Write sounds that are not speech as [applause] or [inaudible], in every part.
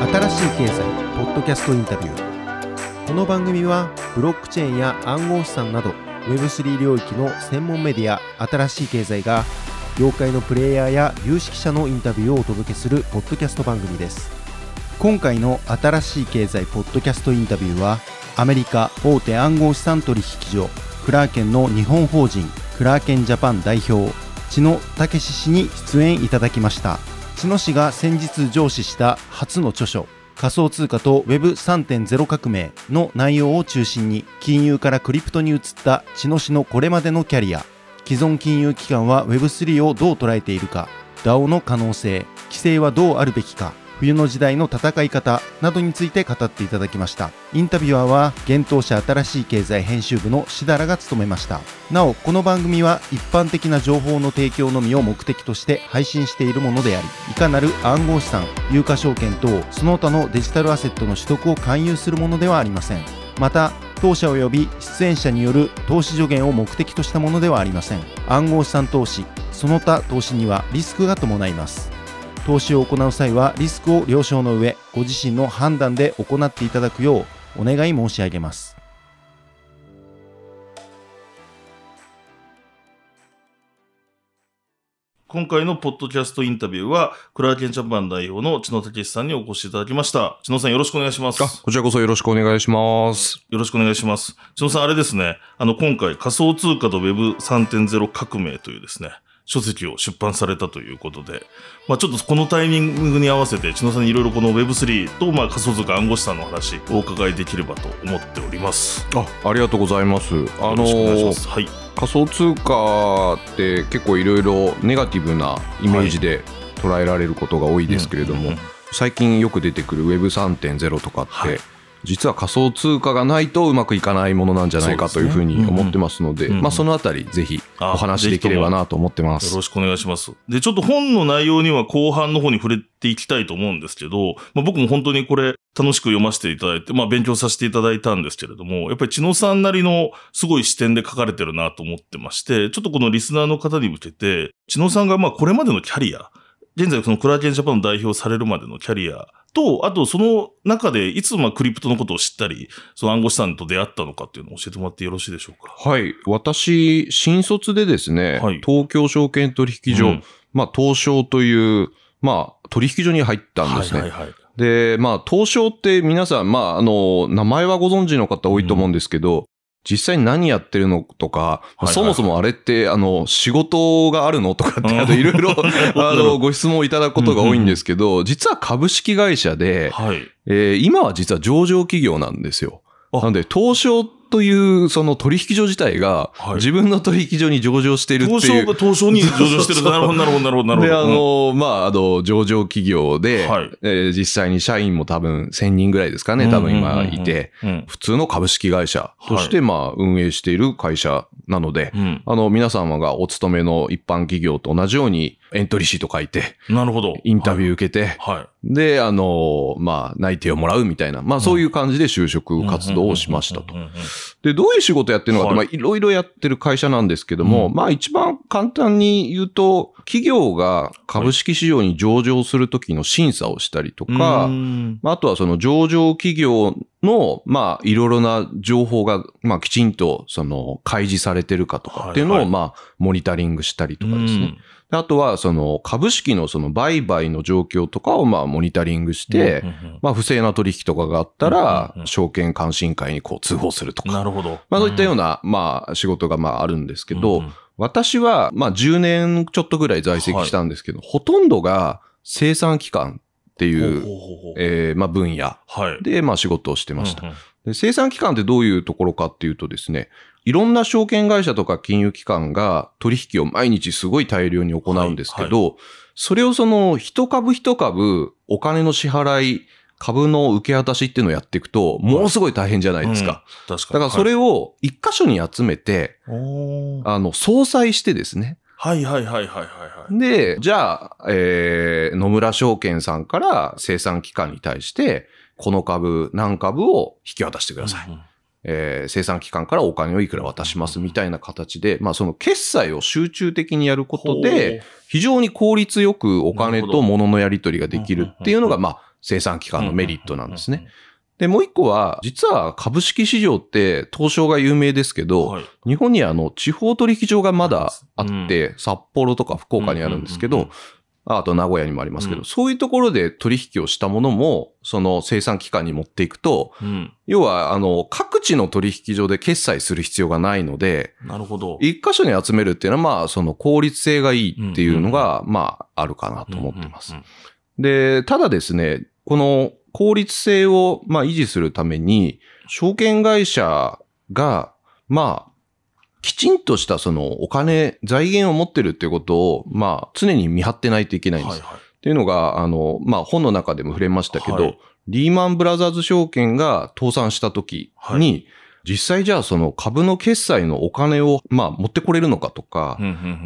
新しい経済ポッドキャストインタビュー。この番組はブロックチェーンや暗号資産など Web3 領域の専門メディア新しい経済が業界のプレイヤーや有識者のインタビューをお届けするポッドキャスト番組です。今回の新しい経済ポッドキャストインタビューはアメリカ大手暗号資産取引所クラーケンの日本法人クラーケンジャパン代表千野武氏に出演いただきました。茅野市が先日上司した初の著書仮想通貨と Web3.0 革命の内容を中心に金融からクリプトに移った茅野市のこれまでのキャリア既存金融機関は Web3 をどう捉えているか DAO の可能性規制はどうあるべきか。冬の時代の戦い方などについて語っていただきました。インタビュアーは現当社新しい経済編集部のしだらが務めました。なおこの番組は一般的な情報の提供のみを目的として配信しているものでありいかなる暗号資産有価証券等その他のデジタルアセットの取得を勧誘するものではありません。また当社及び出演者による投資助言を目的としたものではありません。暗号資産投資その他投資にはリスクが伴います。投資を行う際はリスクを了承の上ご自身の判断で行っていただくようお願い申し上げます今回のポッドキャストインタビューは、クラーケンジャパン代表の千野武さんにお越しいただきました。千野さんよろしくお願いします。あ、こちらこそよろしくお願いします。よろしくお願いします。千野さん、あれですね。あの、今回、仮想通貨と Web3.0 革命というですね、書籍を出版されたということで、まあちょっとこのタイミングに合わせて、千野さんにいろいろこの Web3 と、まあ仮想通貨暗号資産の話をお伺いできればと思っております。あ、ありがとうございます。あのよろしくお願いします。はい。仮想通貨って結構いろいろネガティブなイメージで捉えられることが多いですけれどもうんうんうん、最近よく出てくる Web3.0 とかっはいて、実は仮想通貨がないとうまくいかないものなんじゃないかというふうに思ってますので、うんうんまあそのあたりぜひあお話できればなと思ってますよろ。しくお願いします。で、ちょっと本の内容には後半の方に触れていきたいと思うんですけど、まあ、僕も本当にこれ楽しく読ませていただいて、まあ勉強させていただいたんですけれども、やっぱり千野さんなりのすごい視点で書かれてるなと思ってまして、ちょっとこのリスナーの方に向けて、千野さんがまあこれまでのキャリア、現在そのクラーケンジャパンの代表されるまでのキャリアと、あとその中でいつまあクリプトのことを知ったり、その暗号資産と出会ったのかっていうのを教えてもらってよろしいでしょうか？はい。私、新卒でですね、はい東京証券取引所、うんまあ東証という、まあ取引所に入ったんですね。はいはいはい。で、まあ、東証って皆さん、まあ、あの、名前はご存知の方多いと思うんですけど、実際に何やってるのとか、いはいそもそもあれって、あの、仕事があるのとかって、うんあの、いろいろ、[laughs] あどの、ご質問をいただくことが多いんですけど、実は株式会社で、はい。えー今は実は上場企業なんですよ。あなんで、東証という、その取引所自体がはい、自分の取引所に上場しているっていう。東証が東証に上場してる。なるほど、なるほど、なるほど、なるほど。で、あの、まあ、あの、上場企業で、はい。えー実際に社員も多分1000人ぐらいですかね、多分今いて、普通の株式会社として、まあ、運営している会社なので、うん。あの、皆様がお勤めの一般企業と同じようにエントリーシート書いて、なるほど。インタビュー受けて、はい。はい。で、あの、まあ、内定をもらうみたいな、まあ、そういう感じで就職活動をしましたとで、どういう仕事やってるのかって、はいまあ、いろいろやってる会社なんですけども、うんまあ、一番簡単に言うと、企業が株式市場に上場するときの審査をしたりとか、ああとはその上場企業の、まあ、いろいろな情報が、まあ、きちんと、その、開示されてるかとかっていうのを、まあ、モニタリングしたりとかですね。であとは、その、株式のその売買の状況とかを、まあ、モニタリングして、まあ、不正な取引とかがあったらう、ん証券監視委員会にこう通報するとか。なるほど。まあ、そういったようなな、まあ、仕事が、まあ、あるんですけど、私は、まあ、10年ちょっとぐらい在籍したんですけど、ほとんどが生産機関っていう、えーまあ、分野はい。で、まあ、仕事をしてました。生産機関ってどういうところかっていうとですね、いろんな証券会社とか金融機関が取引を毎日すごい大量に行うんですけど、それをその一株一株お金の支払い、株の受け渡しっていうのをやっていくと、ものすごい大変じゃないですか。うん確かに。だからそれを一箇所に集めて、はい、あの、総裁してですね。はいはいはいはいはいはい。で、じゃあ、えー、野村証券さんから生産機関に対して、この株何株を引き渡してください。うんうんえー生産機関からお金をいくら渡しますみたいな形で、まあその決済を集中的にやることで、非常に効率よくお金と物のやり取りができるっていうのが、まあ生産機関のメリットなんですね。。で、もう一個は、実は株式市場って東証が有名ですけど、はい。日本にはあの地方取引所がまだあうんって、札幌とか福岡にあるんですけど、あと名古屋にもありますけど、うんそういうところで取引をしたものも、その生産機関に持っていくと、うん。要は、あの、各地の取引所で決済する必要がないので、なるほど。一箇所に集めるっていうのは、まあ、その効率性がいいっていうのが、まあ、あるかなと思ってますで、ただですね、この効率性を、まあ、維持するために、証券会社が、まあ、きちんとしたそのお金、財源を持ってるっていうことを、まあ、常に見張ってないといけないんです。はいはい。っていうのが、あの、まあ、本の中でも触れましたけど、はいリーマンブラザーズ証券が倒産した時に、は実際じゃあその株の決済のお金を、まあ、持ってこれるのかとか、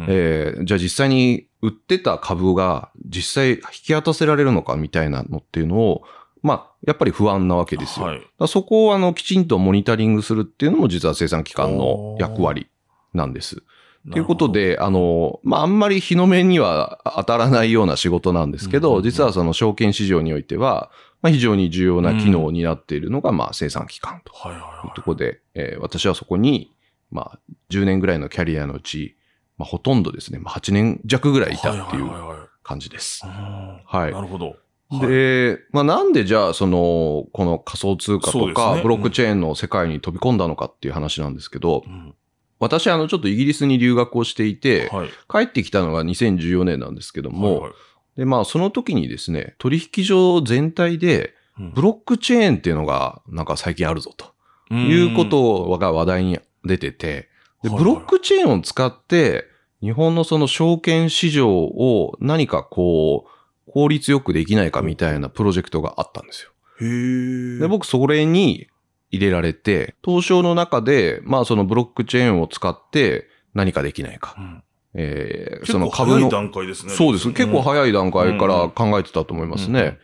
えーじゃあ実際に売ってた株が実際引き渡せられるのかみたいなのっていうのを、まあ、やっぱり不安なわけですよ。はい。そこをあのきちんとモニタリングするっていうのも実は生産機関の役割なんです。ということで、あの、まあ、あんまり日の目には当たらないような仕事なんですけど、うんうんうん実はその証券市場においては、まあ、非常に重要な機能になっているのが、まあ、生産機関とはいはいはいいうところで、えー私はそこに、まあ、10年ぐらいのキャリアのうち、まあ、ほとんどですね、まあ、8年弱ぐらいいたっていうはいはいはいはい感じです。うんはいなるほど。はい、で、まあ、なんでじゃあ、その、この仮想通貨とか、ブロックチェーンの世界に飛び込んだのかっていう話なんですけど、うん。私、あの、ちょっとイギリスに留学をしていて、はい。帰ってきたのが2014年なんですけども、で、まあ、その時にですね、取引所全体で、うん。ブロックチェーンっていうのが、なんか最近あるぞと。いうことが話題に出てて、で、ブロックチェーンを使って、日本のその証券市場を何かこう、効率よくできないかみたいなプロジェクトがあったんですよ。へえ。で、僕それに入れられて、東証の中で、まあそのブロックチェーンを使って何かできないかう。んえー結その構早い株の、段階ですね。そうです。結構い早い段階から考えてたと思いますね。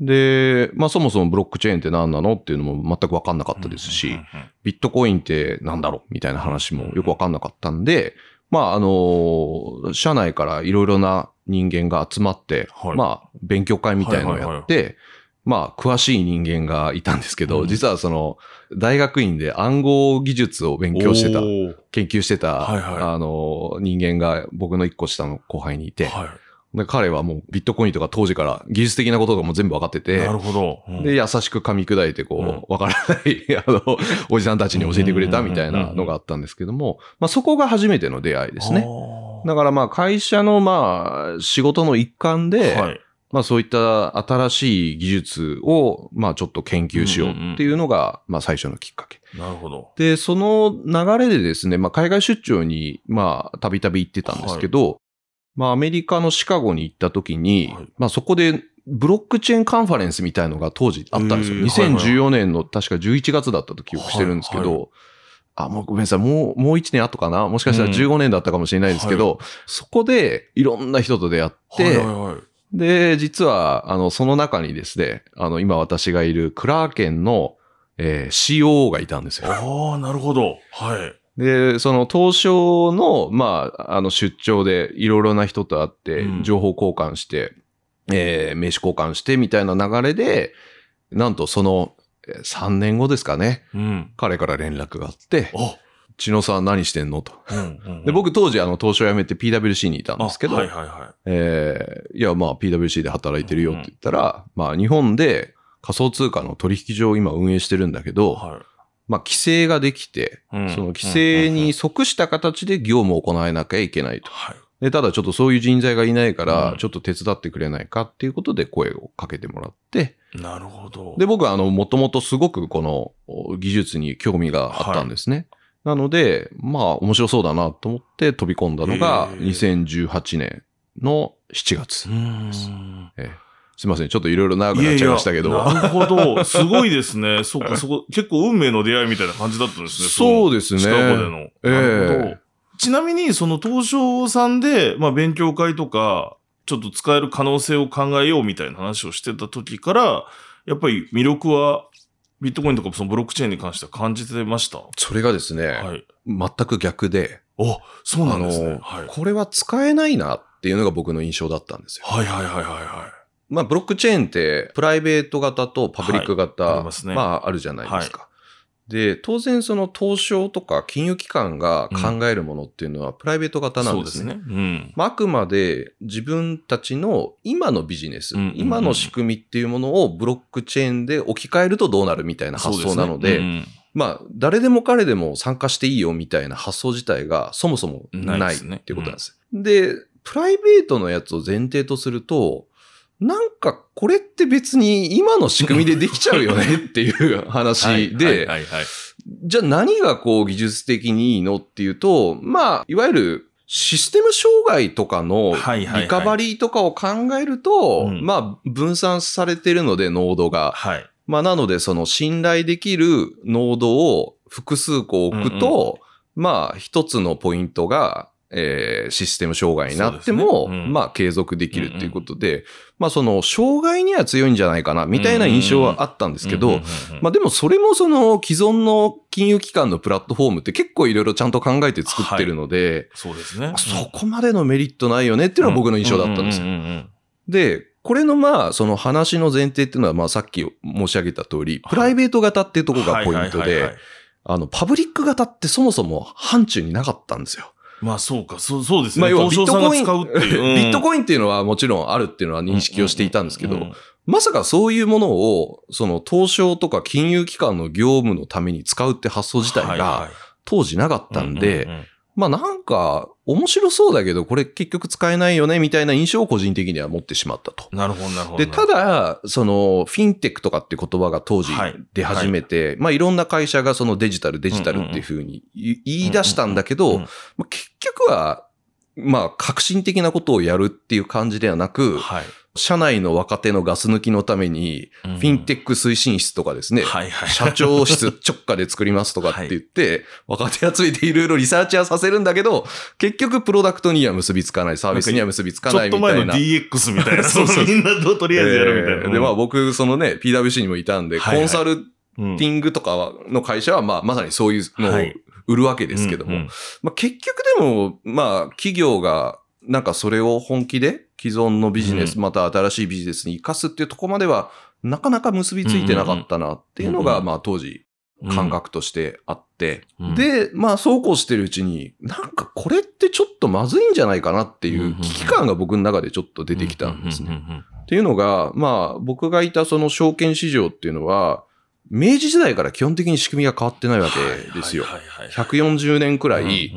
で、まあそもそもブロックチェーンって何なのっていうのも全くわかんなかったですし、ビットコインって何だろうみたいな話もよくわかんなかったんで、まああの、社内からいろいろな人間が集まって、はい。まあ勉強会みたいのをやって、まあ詳しい人間がいたんですけど、うん。実はその大学院で暗号技術を勉強してた研究してた、はいはい。あの、人間が僕の一個下の後輩にいて、はい。で彼はもうビットコインとか当時から技術的なことがもう全部分かっててな、るほど。うん。で、優しく噛み砕いて、こう、わからない、[laughs] あの、おじさんたちに教えてくれたみたいなのがあったんですけども、まあそこが初めての出会いですね。だからまあ会社のまあ仕事の一環で、はい。まあそういった新しい技術をまあちょっと研究しようっていうのがまあ最初のきっかけ。なるほど。で、その流れでですね、まあ海外出張にまあたびたび行ってたんですけど、まあアメリカのシカゴに行った時に、はいまあそこでブロックチェーンカンファレンスみたいのが当時あったんですよ。へーはいはい2014年の確か11月だったと記憶してるんですけど、はいはあ、もうごめんなさい。もう、もう1年後かな？もしかしたらうん15年だったかもしれないですけど、そこでいろんな人と出会って、はいはいはい。で、実は、あの、その中にですね、あの、今私がいるクラーケンの、えー COO がいたんですよ。ああ、なるほど。はい。で、その東証の、まあ、あの出張でいろいろな人と会ってう、ん情報交換して、えー名刺交換してみたいな流れで、なんとそのえー3年後ですかね、うん。彼から連絡があって、あ、千野さん何してんの？と。うんうんうん。で、僕当時あの東証辞めて PWC にいたんですけど、あはいはいはえーいや、まあ PWC で働いてるよって言ったら、まあ日本で仮想通貨の取引所を今運営してるんだけい。ど、はい。まあ規制ができて、うんその規制に即した形で業務を行えなきゃいけないと。はい。で、ただちょっとそういう人材がいないからう、んちょっと手伝ってくれないかっていうことで声をかけてもらって、なるほど。で、僕はあの、もともとすごくこのお技術に興味があったんですね。なので、まあ面白そうだなと思って飛び込んだのがへー2018年の7月う。ーん。ええすいません。ちょっといろいろ長くなっちゃいましたけど。なるほど。すごいですね。[laughs] そうか、そこ、結構運命の出会いみたいな感じだったんですね。そうですねシカゴでの。ええなるほど。ちなみに、その東証さんで、まあ、勉強会とか、ちょっと使える可能性を考えようみたいな話をしてた時から、やっぱり魅力は、ビットコインとかそのブロックチェーンに関しては感じてました？それがですね、はい。全く逆で、お、そうなんですね。はい。これは使えないなっていうのが僕の印象だったんですよ。はいはいはいはいはまあ、ブロックチェーンって、プライベート型とパブリック型、はいありますねまあ、あるじゃないですか。で、当然その東証とか金融機関が考えるものっていうのはプライベート型なんですね。そうですね。うん。まあ、あくまで自分たちの今のビジネス、うんうんうん今の仕組みっていうものをブロックチェーンで置き換えるとどうなるみたいな発想なので、そうすねまあ、誰でも彼でも参加していいよみたいな発想自体がそもそもないっていうことなんです。で、プライベートのやつを前提とすると、なんかこれって別に今の仕組みでできちゃうよねっていううん話 [laughs] で。じゃあ何がこう技術的にいいのっていうと、まあ、いわゆるシステム障害とかのリカバリーとかを考えると、うんまあ、分散されてるので、ノードが。はい。まあ、なので、その信頼できるノードを複数個置くと、まあ、一つのポイントが、えーシステム障害になっても、ね。うん。まあ、継続できるっていうことで、まあ、その、障害には強いんじゃないかな、みたいな印象はあったんですけど、うんうんうんまあでもそれもその既存の金融機関のプラットフォームって結構いろいろちゃんと考えて作ってるので、そうですね。そこまでのメリットないよねっていうのは僕の印象だったんです。よ。うううんうん。で、これのまあその話の前提っていうのはまあさっき申し上げた通り、プライベート型っていうところがポイントではいはいはいはい、あのパブリック型ってそもそも範疇になかったんですよ。まあそうか、そうそうですね。まあ要は東証さんが使うん。ビットコインっていうのはもちろんあるっていうのは認識をしていたんですけど、うん。まさかそういうものを、その東証とか金融機関の業務のために使うって発想自体が当時なかったんいでう、ううん。まあなんか面白そうだけどこれ結局使えないよねみたいな印象を個人的には持ってしまったと。なるほど、なるほど。で、ただ、その、フィンテックとかって言葉が当時はい出始めて、まあいろんな会社がそのデジタル、デジタルっていうふうに言い出したんだけど結局は、まあ革新的なことをやるっていう感じではなく、はい。社内の若手のガス抜きのために、フフィンテック推進室とかですね、はいはい。社長室 [laughs] 直下で作りますとかって言って、若手集めていろいろリサーチはさせるんだけど、結局プロダクトには結びつかない、サービスには結びつかちょっとないみたいな。前の DX みたいな。[laughs] そうそう。みんなととりあえずやるみたいな。えーで、まあ僕、そのね、PWC にもいたんで、はいはい。コンサルうんティングとかの会社は、まあまさにそういうのをはい。売るわけですけども、うんうん。まあ結局でも、まあ企業がなんかそれを本気で既存のビジネス、うまた新しいビジネスに生かすっていうところまでは、なかなか結びついてなかったなっていうのが、まあ当時感覚としてあって、うんで、まあそうこうしてるうちに、なんかこれってちょっとまずいんじゃないかなっていんう危機感が僕の中でちょっと出てきたんですね。っていうのが、まあ、僕がいたその証券市場っていうのは、明治時代から基本的に仕組みが変わってないわけですよ。はいはいはいはい140年くらい、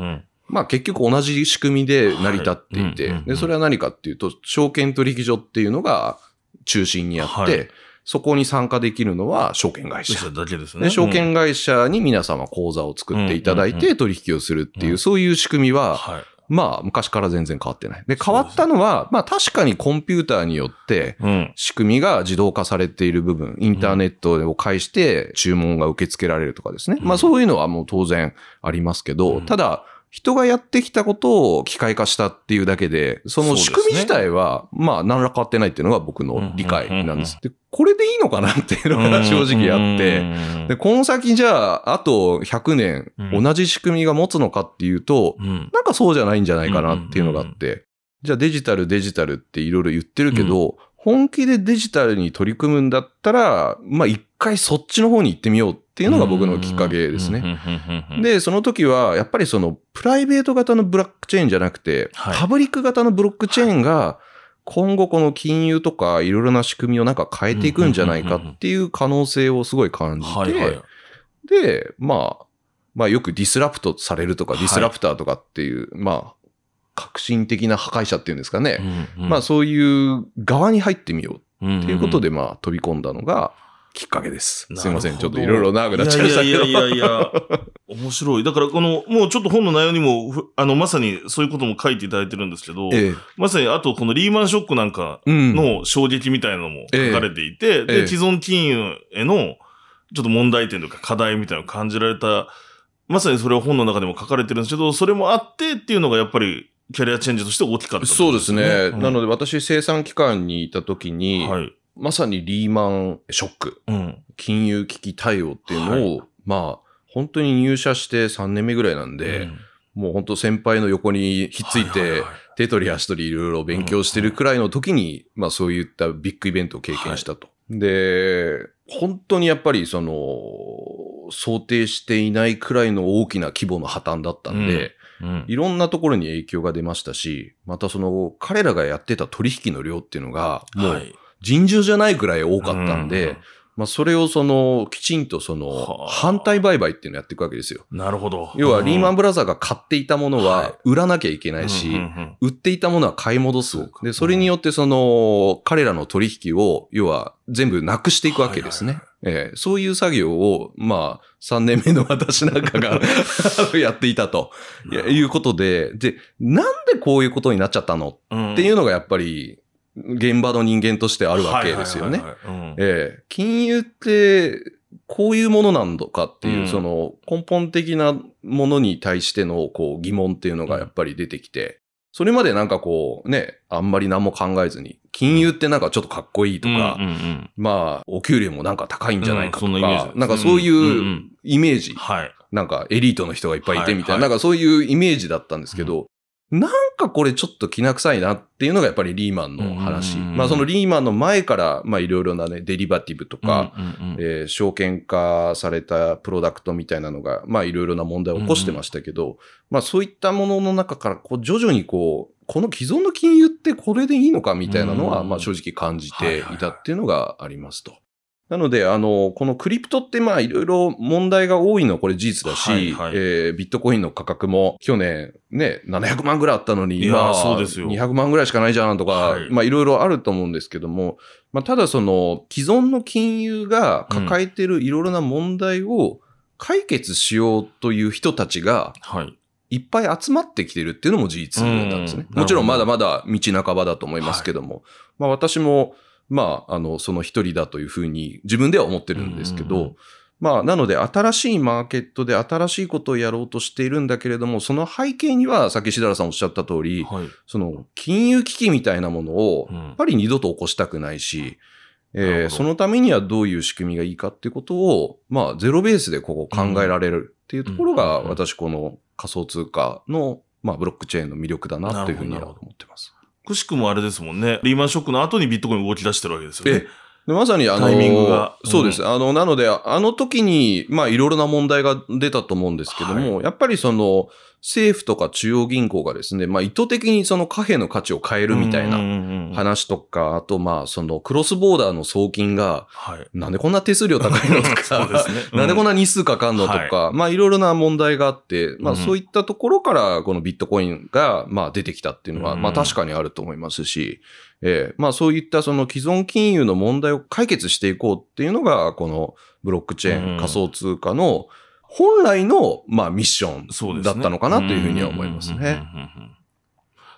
まあ結局同じ仕組みで成り立っていてで、それは何かっていうと、証券取引所っていうのが中心にあっはて、そこに参加できるのは証券会社。だけですね。で、証券会社に皆様口座を作っていただいて取引をするっていうう、ん。そういう仕組みうんは、はい。まあ昔から全然変わってない。で、変わったのは、まあ確かにコンピューターによって、うん。仕組みが自動化されている部分、インターネットを介して注文が受け付けられるとかですね。うん。まあそういうのはもう当然ありますけど、うん。ただ、人がやってきたことを機械化したっていうだけで、その仕組み自体は、まあ何ら変わってないっていうのが僕の理解なんです。で、これでいいのかなっていうのが正直あって、てで、この先じゃあ、あと100年うん。同じ仕組みが持つのかっていうと、うん。なんかそうじゃないんじゃないかなっていうのがあって、じゃあデジタルデジタルっていろいろ言ってるけど、本気でデジタルに取り組むんだったら、まあ一回そっちの方に行ってみようっていうのが僕のきっかけですね。ね。で、その時は、やっぱりその、プライベート型のブロックチェーンじゃなくて、はいパブリック型のブロックチェーンが、今後この金融とかいろいろな仕組みをなんか変えていくんじゃないかっていう可能性をすごい感じて、。で、まあ、まあよくディスラプトされるとか、はいディスラプターとかっていう、まあ、革新的な破壊者っていうんですかね。うんまあそういう側に入ってみよううんっていうことで、まあ飛び込んだのがきっかけです。すいません。ちょっといろいろ長くなっちゃいましたけど。いやいやいやいや、[laughs] 面白い。だからこの、もうちょっと本の内容にも、ふあの、まさにそういうことも書いていただいてるんですけど、ええ。まさにあとこのリーマンショックなんかうん。の衝撃みたいなのも書かれていて、ええで、既存金融へのちょっと問題点とか課題みたいなのを感じられた、まさにそれは本の中でも書かれてるんですけど、それもあってっていうのがやっぱりキャリアチェンジとして大きかった、そうですね。なので、で私生産機関にいた時に、はい。まさにリーマンショック、うん。金融危機対応っていうのを、まあ、本当に入社して3年目ぐらいなんで、うん。もう本当先輩の横にひっついて、ははは手取り足取りいろいろ勉強してるくらいの時に、まあそういったビッグイベントを経験したと。で、本当にやっぱりその、想定していないくらいの大きな規模の破綻だったんで、うん。いろんなところに影響が出ましたし、またその彼らがやってた取引の量っていうのが、もうはい尋常じゃないくらい多かったんで、うん。まあそれをその、きちんとそのは、あ。反対売買っていうのをやっていくわけですよ。なるほど。要はリーマンブブラザーが買っていたものはは売らなきゃいけないし、売っていたものは買い戻すで、それによってその、彼らの取引を、要は全部なくしていくわけですね。ええ。そういう作業を、まあ、3年目の私なんかが [laughs] やっていたと。いうことで、で、なんでこういうことになっちゃったの？うん。っていうのがやっぱり、現場の人間としてあるわけですよね。金融って、こういうものなのかっていう、うん。その根本的なものに対してのこう疑問っていうのがやっぱり出てきて、それまでなんかこうね、あんまり何も考えずに、金融ってなんかちょっとかっこいいとか、まあ、お給料もなんか高いんじゃないかとかなんかそういうイメージ、はい。なんかエリートの人がいっぱいいてみたいな、なんかそういうイメージだったんですけど、なんかこれちょっと気な臭いなっていうのがやっぱりリーマンの話。うんうんうんまあそのリーマンの前から、まあいろいろなね、デリバティブとか、うんうんうんえー証券化されたプロダクトみたいなのが、まあいろいろな問題を起こしてましたけど、まあそういったものの中から、こう徐々にこう、この既存の金融ってこれでいいのかみたいなのは、うんまあ正直感じていたっていうのがありますと。なので、あの、このクリプトってまあいろいろ問題が多いのはこれ事実だし、はいはい。えービットコインの価格も去年ね、700万ぐらいあったのに、今そうですよ。200万ぐらいしかないじゃんとか、はい。まあいろいろあると思うんですけども、まあただその既存の金融が抱えているいろいろな問題を解決しようという人たちがはい。いっぱい集まってきてるっていうのも事実なんですね。うんもちろんまだまだ道半ばだと思いますけども、まあ私も、まあ、あの、その一人だというふうに自分では思ってるんですけど、うんうんうん。まあ、なので新しいマーケットで新しいことをやろうとしているんだけれども、その背景には、さっきしだらさんおっしゃった通り、はい。その金融危機みたいなものを、うんやっぱり二度と起こしたくないし、なるほど。えーそのためにはどういう仕組みがいいかっていうことを、まあ、ゼロベースでここ考えられるっていうところが、うんうん私この仮想通貨の、まあ、ブロックチェーンの魅力だなというふうに思ってます。くしくもあれですもんね。リーマンショックの後にビットコイン動き出してるわけですよね。えでまさにあの、タイミングが。うんそうです。あの、なので、あの時に、まあ、いろいろな問題が出たと思うんですけども、やっぱりその、政府とか中央銀行がですね、まあ、意図的にその貨幣の価値を変えるみたいなな話とか、あと、まあ、その、クロスボーダーの送金が、はい。なんでこんな手数料高いのとか、[laughs] そうですね。なんでこんな、な日数かかんのとか、まあいろいろな問題があって、まあうんそういったところからこのビットコインがまあ出てきたっていうのは、うん。まあ確かにあると思いますし、ええまあそういったその既存金融の問題を解決していこうっていうのが、このブロックチェーン、うん仮想通貨の本来のまあミッションだったのかなというふうには思いますね。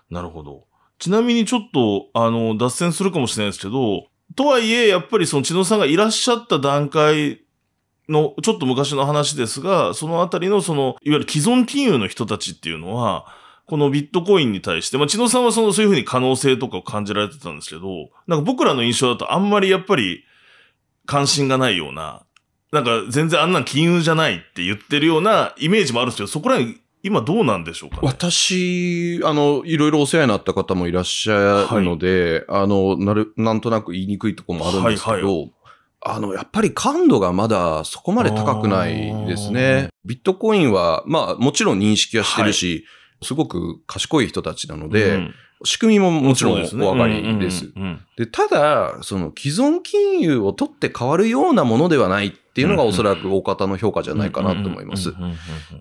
なるほど。ちなみにちょっと、あの、脱線するかもしれないですけど、とはいえ、やっぱりその千野さんがいらっしゃった段階の、ちょっと昔の話ですが、そのあたりのその、いわゆる既存金融の人たちっていうのは、このビットコインに対して、まあ、千野さんはその、そういうふうに可能性とかを感じられてたんですけど、なんか僕らの印象だとあんまりやっぱり関心がないような、なんか全然あんなん金融じゃないって言ってるようなイメージもあるんですけど、そこら辺今どうなんでしょうかね？私、あの、いろいろお世話になった方もいらっしゃるので、あの、なる、なんとなく言いにくいところもあるんですけど、はいあの、やっぱり感度がまだそこまで高くないですね。ビットコインは、まあ、もちろん認識はしてるし、すごく賢い人たちなので、うん。仕組みももちろんお分かりです。で、ただ、その既存金融を取って変わるようなものではないっていうのがおそらく大方の評価じゃないかなと思います。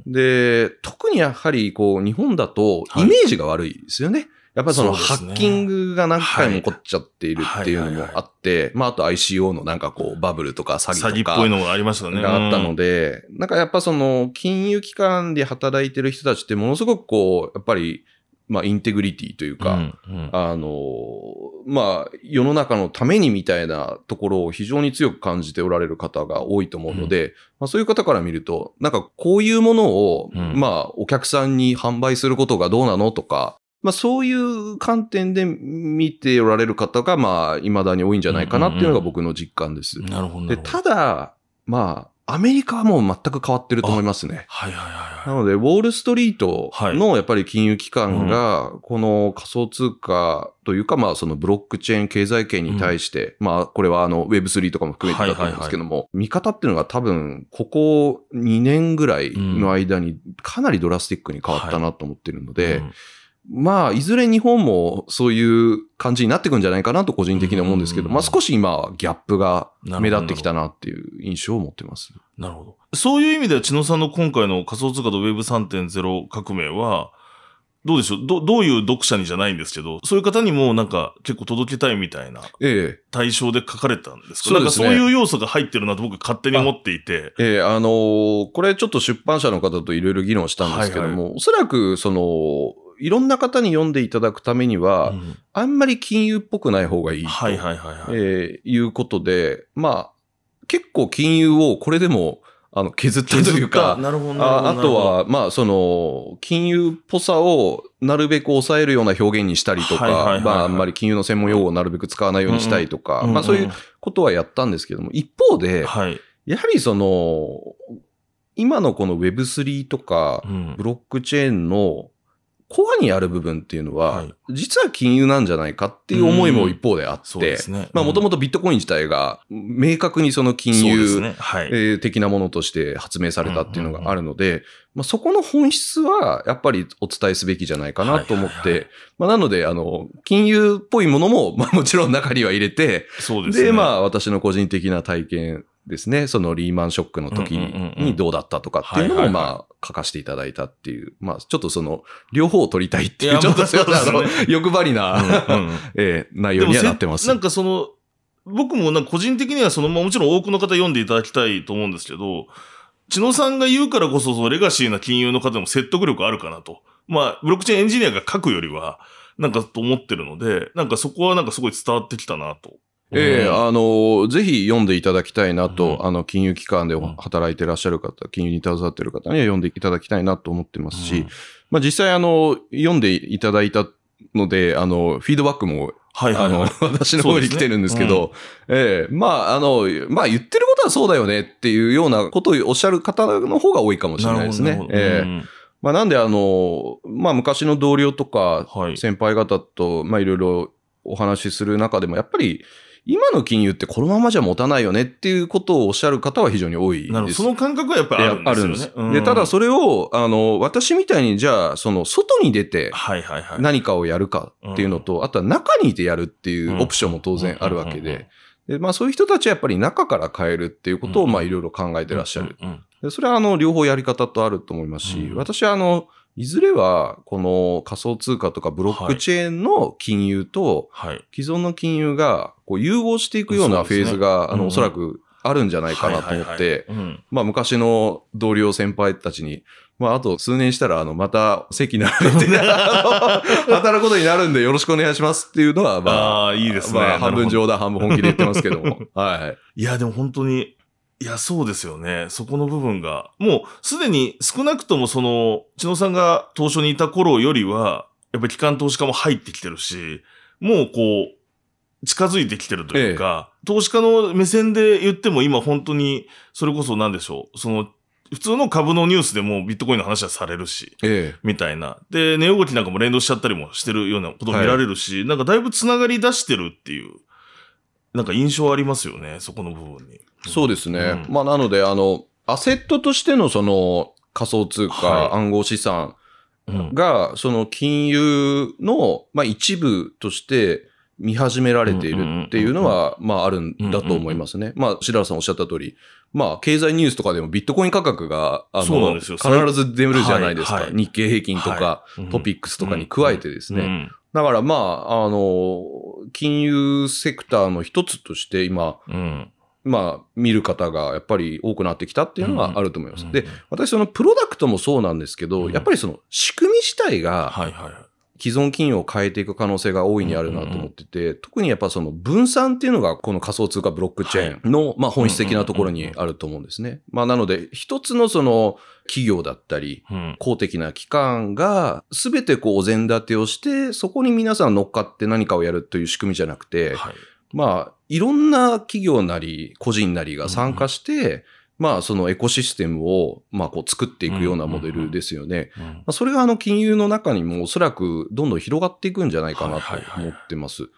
で、特にやはり、こう、日本だと、はい。イメージが悪いですよね。やっぱりその、ハッキングが何回も起こっちゃっているっていうのもあって、まあ、あと ICO のなんかこう、バブルとか詐欺とか。詐欺っぽいのがありましたね。があったので、で、なんかやっぱその、金融機関で働いてる人たちってものすごくこう、やっぱり、まあ、インテグリティというか、うんうん。あの、まあ、世の中のためにみたいなところを非常に強く感じておられる方が多いと思うので、まあ、そういう方から見ると、なんかこういうものを、うん。まあ、お客さんに販売することがどうなのとか、まあ、そういう観点で見ておられる方が、まあ、未だに多いんじゃないかなっていうのが僕の実感です。なるほど。なで、るほどただ、まあ、アメリカはもう全く変わってると思いますね。はいはいはいはい。なので、ウォールストリートのやっぱり金融機関が、この仮想通貨というか、まあそのブロックチェーン経済圏に対して、まあこれはあの Web3 とかも含めてだと思うんですけども、見方っていうのが多分、ここ2年ぐらいの間にかなりドラスティックに変わったなと思ってるので、うんまあ、いずれ日本もそういう感じになってくんじゃないかなと個人的に思うんですけど、うんまあ少し今、ギャップが目立ってきたなっていう印象を持ってます。なるほど。そういう意味では、千野さんの今回の仮想通貨と Web3.0 革命は、どうでしょう？どどういう読者にじゃないんですけど、そういう方にもなんか結構届けたいみたいなええ。対象で書かれたんですか？そうですねなんかそういう要素が入ってるなと僕勝手に思っていて。ええ、あのーこれちょっと出版社の方といろいろ議論したんですけども、おそらく、その、いろんな方に読んでいただくためには、うん。あんまり金融っぽくない方がいいと、はいはいはいはい。えーいうことで、まあ、結構金融をこれでも、あの、削ったというか、なるほどああとは、まあ、その、金融っぽさをなるべく抑えるような表現にしたりとかまあ、あんまり金融の専門用語をなるべく使わないようにしたいとか、うんうん。まあ、そういうことはやったんですけども、一方で、はい。やはりその、今のこの Web3 とかう、ん。ブロックチェーンのコアにある部分っていうのは、はい実は金融なんじゃないかっていう思いも一方であって。まあもともととビットコイン自体が明確にその金融、ね。はい。えー的なものとして発明されたっていうのがあるので、まあ、そこの本質はやっぱりお伝えすべきじゃないかなと思っはいはいはて、まあなので、あの、金融っぽいものも、まあもちろん中には入れて、でそうですね。まあ私の個人的な体験ですね、そのリーマンショックの時にどうだったとかっていうのはいはいはいもまあ書かせていただいたっていう、まあちょっとその両方を取りたいっていう、ちょっとそうです、[laughs] 欲張りな、うんうん [laughs] えー内容にはなってます。なんかその、僕もなんか個人的にはその、まあもちろん多くの方読んでいただきたいと思うんですけど、千野さんが言うからこそ、そのレガシーな金融の方でも説得力あるかなと。まあ、ブロックチェーンエンジニアが書くよりは、なんかと思ってるので、なんかそこはなんかすごい伝わってきたなと。ええうん。あの、ぜひ読んでいただきたいなと、うん。あの、金融機関でうん。働いてらっしゃる方、金融に携わっている方には読んでいただきたいなと思ってますし、うん。まあ実際あの、読んでいただいたので、あの、フィードバックも、はいはい、あのはい。、私の方に来てるんですけど、ええまああの、まあ言ってることはそうだよねっていうようなことをおっしゃる方の方が多いかもしれないですね。ええ。うん。まあなんであの、まあ昔の同僚とか、はい。先輩方と、まあいろいろお話しする中でも、やっぱり今の金融ってこのままじゃ持たないよねっていうことをおっしゃる方は非常に多いです。その感覚はやっぱりあるんですよね。うん。で、ただそれを、あの、私みたいにじゃあ、その外に出てはいはいはい。何かをやるかっていうのと、あとは中にいてやるっていうオプションも当然あるわけで、で、まあそういう人たちはやっぱり中から変えるっていうことを、まあいろいろ考えてらっしゃる。それはあの、両方やり方とあると思いますし、うん。私はあの、いずれは、この仮想通貨とかブロックチェーンの金融と、はい。既存の金融がこう融合していくようなフェーズが、あの、おそらくあるんじゃないかなと思って、まあ昔の同僚先輩たちに、まああと数年したら、あの、また席並べて、[laughs] 働くことになるんでよろしくお願いしますっていうのは、まあ、あーいいですねまあ半分冗談半分本気で言ってますけども。[laughs] はい。いや、でも本当に、いや、そうですよね。そこの部分が。もう、すでに少なくともその、千野さんが当初にいた頃よりは、やっぱり機関投資家も入ってきてるし、もうこう、近づいてきてるというか、投資家の目線で言っても今本当に、それこそ何でしょう。その、普通の株のニュースでもビットコインの話はされるし、えみたいな。で、値動きなんかも連動しちゃったりもしてるようなことも見られるし、なんかだいぶ繋がり出してるっていう、なんか印象ありますよね、そこの部分に。え。そうですね。うんまあなので、あの、アセットとしてのその仮想通貨、はい暗号資産うんが、その金融の、まあ一部として見始められているっていうのは、まああるんだと思いますね。まあ、白良さんおっしゃった通り、まあ、経済ニュースとかでもビットコイン価格が、あの、必ず出るじゃないですか。はいはい日経平均とか、はいトピックスとかに加えてですね。うんだからまあ、あの、金融セクターの一つとして今、うん。まあ、見る方がやっぱり多くなってきたっていうのはあると思います。うんで、私そのプロダクトもそうなんですけど、うんやっぱりその仕組み自体がはいはいはい。既存金融を変えていく可能性が大いにあるなと思ってて、特にやっぱその分散っていうのがこの仮想通貨ブロックチェーンの、まあ本質的なところにあると思うんですね。まあなので、一つのその企業だったり、うん。公的な機関が全てこうお膳立てをして、そこに皆さん乗っかって何かをやるという仕組みじゃなくて、はい。まあ、いろんな企業なり、個人なりが参加して、まあそのエコシステムを、まあこう作っていくようなモデルですよね。うん。まあ、それがあの金融の中にもおそらくどんどん広がっていくんじゃないかなと思ってます。うん。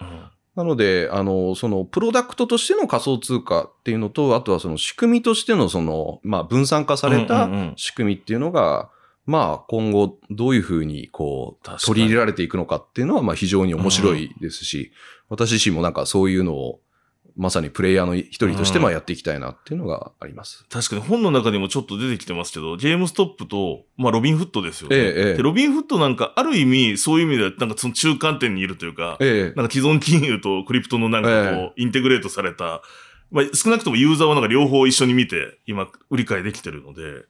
なので、あの、そのプロダクトとしての仮想通貨っていうのと、あとはその仕組みとしてのその、まあ分散化された仕組みっていうのが、まあ今後どういうふうにこう取り入れられていくのかっていうのはまあ非常に面白いですし、私自身もなんかそういうのをまさにプレイヤーの一人としてまあやっていきたいなっていうのがあります。確かに本の中にもちょっと出てきてますけど、ゲームストップと、まあロビンフットですよね。ええええで、ロビンフットなんかある意味、そういう意味では、なんかその中間点にいるというか、ええなんか既存金融とクリプトのなんかこう、えインテグレートされた、まあ少なくともユーザーはなんか両方一緒に見て、今、売り買いできてるので、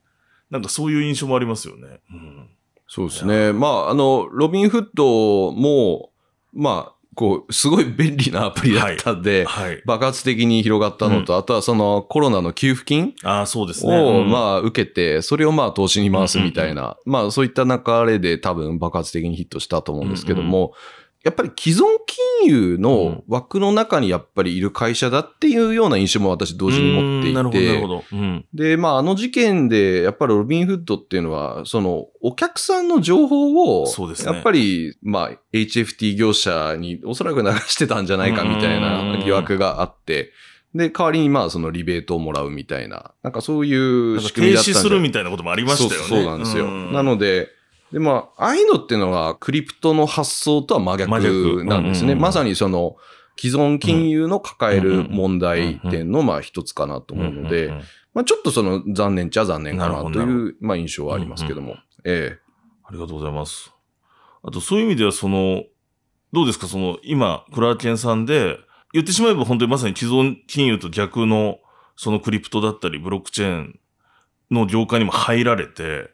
なんかそういう印象もありますよね。うん。そうですね。まあ、あの、ロビンフットも、まあ、こう、すごい便利なアプリだったんで、はい。爆発的に広がったのと、あとはそのコロナの給付金？ああ、そうですね。を、うん。まあ、受けて、それをまあ、投資に回すみたいな、まあ、そういった流れで多分爆発的にヒットしたと思うんですけども、やっぱり既存金融の枠の中にやっぱりいる会社だっていうような印象も私同時に持っていて、うんなるほど、なるほど。うん。で、まあ、あの事件で、やっぱりロビンフッドっていうのは、その、お客さんの情報を、そうですねやっぱり、まあ、HFT 業者におそらく流してたんじゃないかみたいな疑惑があって、で、代わりにまあ、そのリベートをもらうみたいな、なんかそういう仕組み停だったんじゃ止するみたいなこともありましたよね。そうそうなんですよ。うんなので、で、まあ、ああいうのっていうのは、クリプトの発想とは真真逆。逆なんですね。うんうんうん。まさにその、既存金融の抱える問題点の、まあ、一つかなと思うので、んんん。まあ、ちょっとその残念っちゃ残念かなという、まあ、印象はありますけども。え。ありがとうございます。あと、そういう意味では、その、どうですか、その、今、クラーケンさんで、言ってしまえば本当にまさに既存金融と逆の、そのクリプトだったり、ブロックチェーンの業界にも入られて、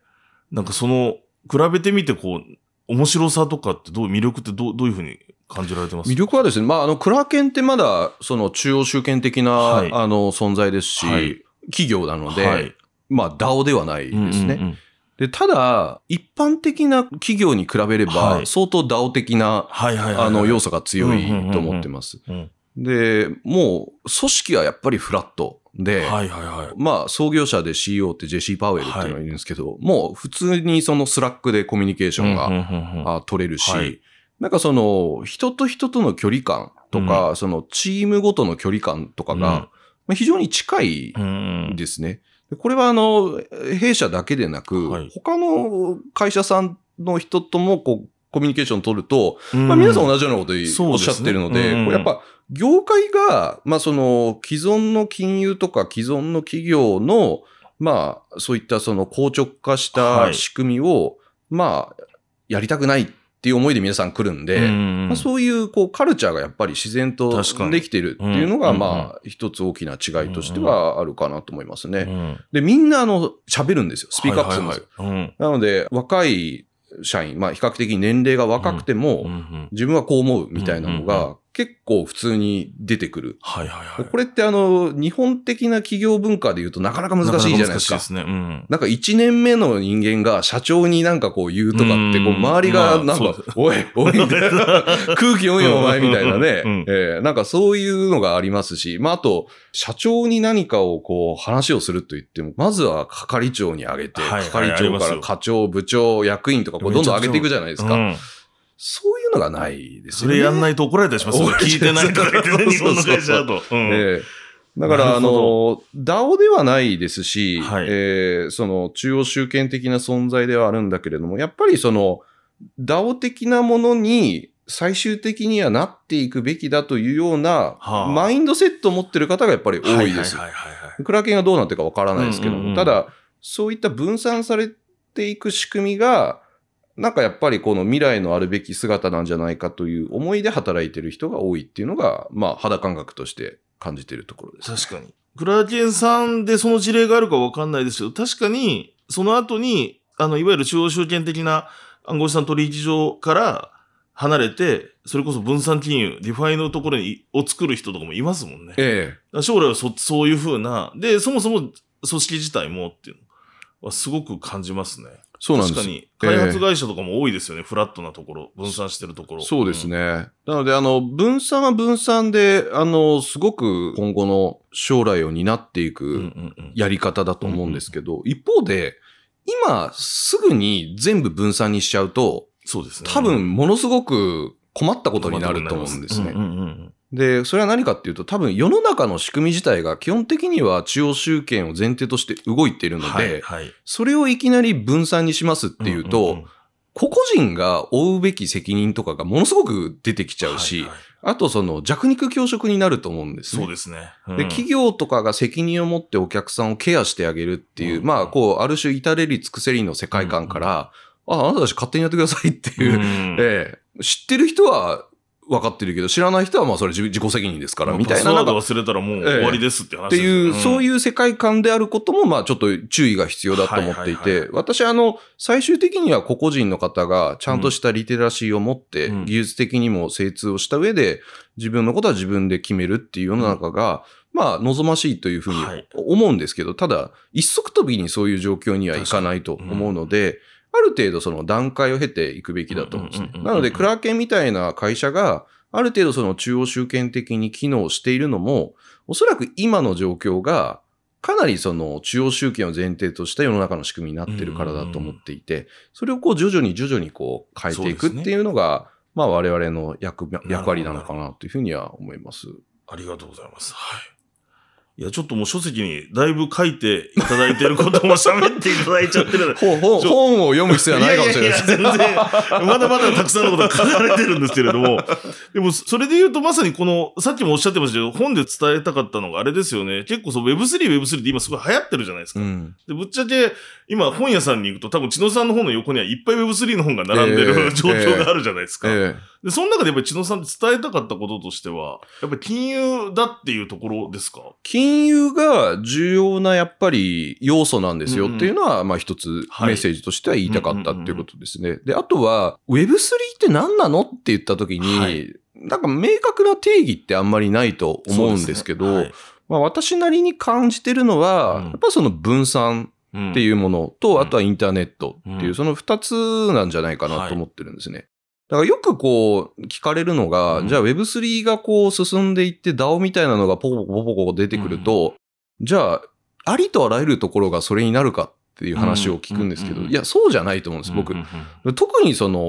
なんかその、比べてみて、こう、面白さとかってどう、魅力ってどう、どういうふうに感じられてます？え魅力はですね、まあ、あの、クラーケンってまだ、その中央集権的な、はい。あの、存在ですし、はい。企業なので、はい。まあ、DAO ではないですね。うんうんうん。で、ただ、一般的な企業に比べれば、はい。相当 DAO 的な。あの、要素が強いと思ってます。うん。で、もう、組織はやっぱりフラットで、はいはいはい。まあ、創業者で CEO ってジェシー・パウエルっていうのがいるんですけど、もう普通にそのスラックでコミュニケーションが、うんうんうんうん。あ取れるし、はい。なんかその、人と人との距離感とか、そのチームごとの距離感とかが、うん。まあ非常に近いうんですね。でこれはあの、弊社だけでなく、はい。他の会社さんの人ともこう、コミュニケーション取ると、うん。まあ皆さん同じようなことおっしゃってるので、やっぱ業界が、まあその既存の金融とか既存の企業の、まあそういったその硬直化しはい。た仕組みを、まあやりたくないっていう思いで皆さん来るんで、うんまあ、そういうこうカルチャーがやっぱり自然とできてるっていうのが、うんまあ一つ大きな違いとしてはあるかなと思いますね。うん。で、みんなあの喋るんですよ。スピークアップするんですよ。なので若い社員、まあ比較的年齢が若くても、自分はこう思うみたいなのが結構普通に出てくる。はいはいはい。これってあの、日本的な企業文化で言うとなかなか難しいじゃないですか。なかなか難しいですね。うん。なんか一年目の人間が社長になんかこう言うとかって、こううん周りがまなんかあそうで、おい、[laughs] おい、みたいな空気読めよお前みたいなねうんうん。えーなんかそういうのがありますし、まああと、社長に何かをこう話をすると言っても、まずは係長に上げて、係長から課長、部長、役員とかこうどんどん上げていくじゃないですか。うんそういうのがないですよね。それやんないと怒られたりします？よ。[laughs] 聞いてないとか言ってね、日本の会社だと。だから、あの、DAO ではないですし、はいえーその中央集権的な存在ではあるんだけれども、やっぱりその、DAO 的なものに最終的にはなっていくべきだというような、はあマインドセットを持ってる方がやっぱり多いです。はいはいはいはいクラーケンがどうなってるかわからないですけども、ただ、そういった分散されていく仕組みが、なんかやっぱりこの未来のあるべき姿なんじゃないかという思いで働いてる人が多いっていうのが、まあ肌感覚として感じているところです。確かに。クラーケンさんでその事例があるかわかんないですけど、確かに、その後に、あの、いわゆる中央集権的な暗号資産取引所から離れて、それこそ分散金融、 DeFi のところに、を作る人とかもいますもんね。ええ。将来はそそういうふうな、で、そもそも組織自体もっていうのはすごく感じますね。そうなんです。確かに、開発会社とかも多いですよね。フラットなところ、分散してるところ。そうですね。なので、あの、分散は分散で、あの、すごく今後の将来を担っていうん。うんうくんうんやり方だと思うんですけど、一方で、今すぐに全部分散にしちゃうと、そうですね。多分ものすごく困ったことになると思うんですね。うんうんうんで、それは何かっていうと、多分世の中の仕組み自体が基本的には中央集権を前提として動いているので、はい、はい。それをいきなり分散にしますっていうと、んんん個々人が負うべき責任とかがものすごく出てきちゃうし、はいはいあとその弱肉強食になると思うんですね。そうですね。うんで、企業とかが責任を持ってお客さんをケアしてあげるっていう、うんまあ、こう、ある種至れり尽くせりの世界観から、あ、あなたたち勝手にやってくださいっていう、うんええ知ってる人は分かってるけど、知らない人はまあそれ自自己責任ですから、みたいな、パスワードなんか、忘れたらもう終わりですって話っていう、そうういう世界観であることも、まあちょっと注意が必要だと思っていはい。はいはいて、私あの、最終的には個々人の方がちゃんとしたリテラシーを持って、うん。技術的にも精通をした上で、自分のことは自分で決めるっていう世の中が、まあ望ましいというふうにはい。思うんですけど、ただ、一足飛びにそういう状況にはいかないと思うので、ある程度その段階を経ていくべきだと思うんですねなので、クラーケンみたいな会社が、ある程度その中央集権的に機能しているのも、おそらく今の状況が、かなりその中央集権を前提とした世の中の仕組みになってるからだと思っていて、それをこう徐々に徐々にこう変えていくっていうのが、まあ我々の役役割なのかなというふうには思います。ありがとうございます。はい。いや、ちょっともう書籍にだいぶ書いていただいてることも喋っていただいちゃってる。本を読む必要はないかもしれないです。やいやいや全然、まだまだたくさんのことが書かれてるんですけれども、でも、それで言うとまさにこの、さっきもおっしゃってましたけど、本で伝えたかったのがあれですよね。結構そう、Web3、Web3 って今すごい流行ってるじゃないですか。うん。で、ぶっちゃけ、今本屋さんに行くと多分、千野さんの本の横にはいっぱい Web3 の本が並んでる、ええ [laughs] 状況があるじゃないですか。えで、その中でやっぱり千野さんって伝えたかったこととしては、やっぱり金融だっていうところですか？金融が重要なやっぱり要素なんですよっていうのは、まあ一つはいメッセージとしては言いたかったっていうことですね。で、あとは Web3 って何なのって言った時に、はい。なんか明確な定義ってあんまりないと思うんですけど、まあ私なりに感じてるのは、うん。やっぱその分散はいっていうものと、うん。あとはインターネットっていう、うん。その二つなんじゃないかなと思ってるんですね。だからよくこう聞かれるのが、うん。じゃあ Web3 がこう進んでいって DAO みたいなのがポコポコポコ出てくると、じゃあありとあらゆるところがそれになるかっていう話を聞くんですけど、うんいや、そうじゃないと思うんです、僕。特にその、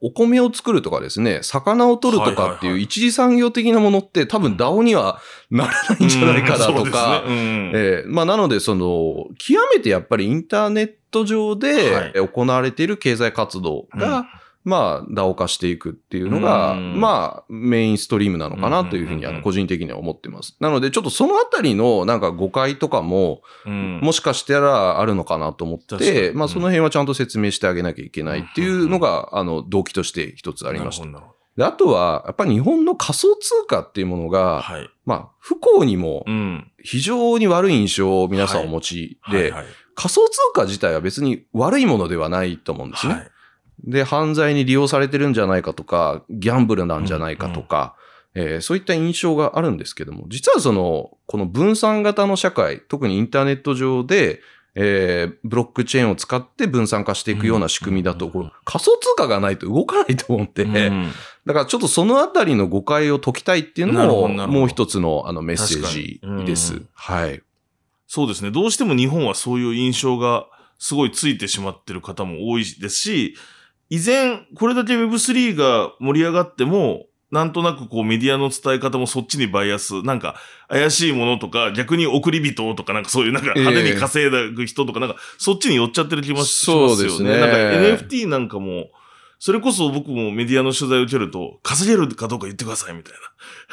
お米を作るとかですね、魚を取るとかっていう一次産業的なものって多分 DAO にはならないんじゃないかなとか、ええまあ、なので、その、極めてやっぱりインターネット上はい。で行われている経済活動が、まあ、DAO 化していくっていうのが、うんまあ、メインストリームなのかなというふうに、あの、個人的には思ってます。なので、ちょっとそのあたりの、なんか誤解とかも、うんもしかしたらあるのかなと思って、にまあ、その辺はちゃんと説明してあげなきゃいけないっていうのが、あの、動機として一つありました。であとは、やっぱり日本の仮想通貨っていうものが、はい。まあ、不幸にもうん。非常に悪い印象を皆さんお持ちで、仮想通貨自体は別に悪いものではないと思うんですね。はいで、犯罪に利用されてるんじゃないかとか、ギャンブルなんじゃないかとか、えーそういった印象があるんですけども、実はその、この分散型の社会、特にインターネット上で、えーブロックチェーンを使って分散化していくような仕組みだと、うんこれ仮想通貨がないと動かないと思って、うん [laughs] だからちょっとそのあたりの誤解を解きたいっていうのも、もう一つのあのメッセージです。うんはい。そうですね。どうしても日本はそういう印象がすごいついてしまってる方も多いですし、以前、これだけ Web3 が盛り上がっても、なんとなくこうメディアの伝え方もそっちにバイアス、なんか怪しいものとか、逆に送り人とかなんかそういうなんかええ派手に稼いだ人とかなんかそっちに寄っちゃってる気もしそうますよね。ですねなんか NFT なんかも、それこそ僕もメディアの取材を受けると、稼げるかどうか言ってくださいみたい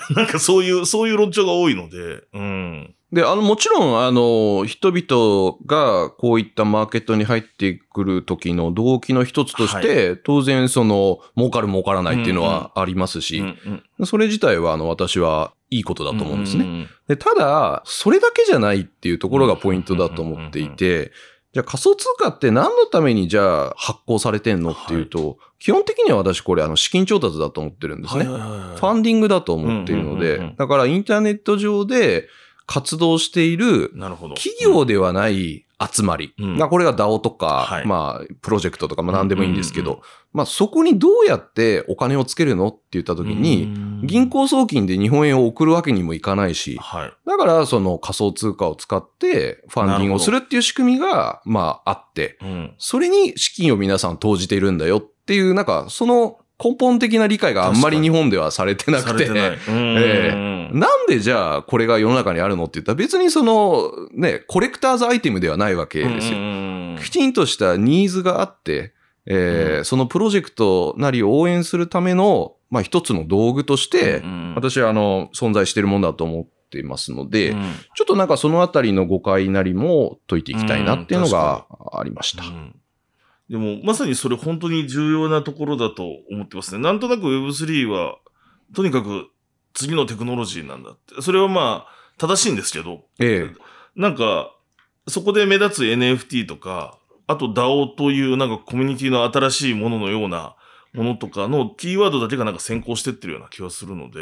な。[laughs] なんかそういう、そういう論調が多いので、うん。で、あの、もちろん、あの、人々がこういったマーケットに入ってくる時の動機の一つとして、当然、その、儲かる儲からないっていうのはありますし、うんうんそれ自体は、あの、私はいいことだと思うんですね。ね。で、ただ、それだけじゃないっていうところがポイントだと思っていて、じゃあ仮想通貨って何のためにじゃあ発行されてんのっていうと、基本的には私これあの資金調達だと思ってるんですね。はいはいはいはいファンディングだと思っているのうんうんうんうんで、だからインターネット上で活動している。企業ではない集まり。うんまあこれが DAO とか、はいまあプロジェクトとかまあ何でもいいんですけど、うんうんまあそこにどうやってお金をつけるのって言った時に、銀行送金で日本円を送るわけにもいかないし、はい。だからその仮想通貨を使ってファンディングをするっていう仕組みが、まああって、うん。それに資金を皆さん投じているんだよっていう、なんかその根本的な理解があんまり日本ではされてなくて、ない。えなんでじゃあこれが世の中にあるのって言ったら別にそのね、コレクターズアイテムではないわけですよ。よきちんとしたニーズがあって、えーそのプロジェクトなりを応援するための、まあ一つの道具として、私はあの、存在しているものだと思っていますので、うん。ちょっとなんかそのあたりの誤解なりも解いていきたいなっていうのがありました。うんでも、まさにそれ本当に重要なところだと思ってますね。なんとなく Web3 は、とにかく次のテクノロジーなんだって。それはまあ、正しいんですけど、ええなんか、そこで目立つ NFT とか、あと DAO というなんかコミュニティの新しいもののようなものとかのキーワードだけがなんか先行してってるような気がするので、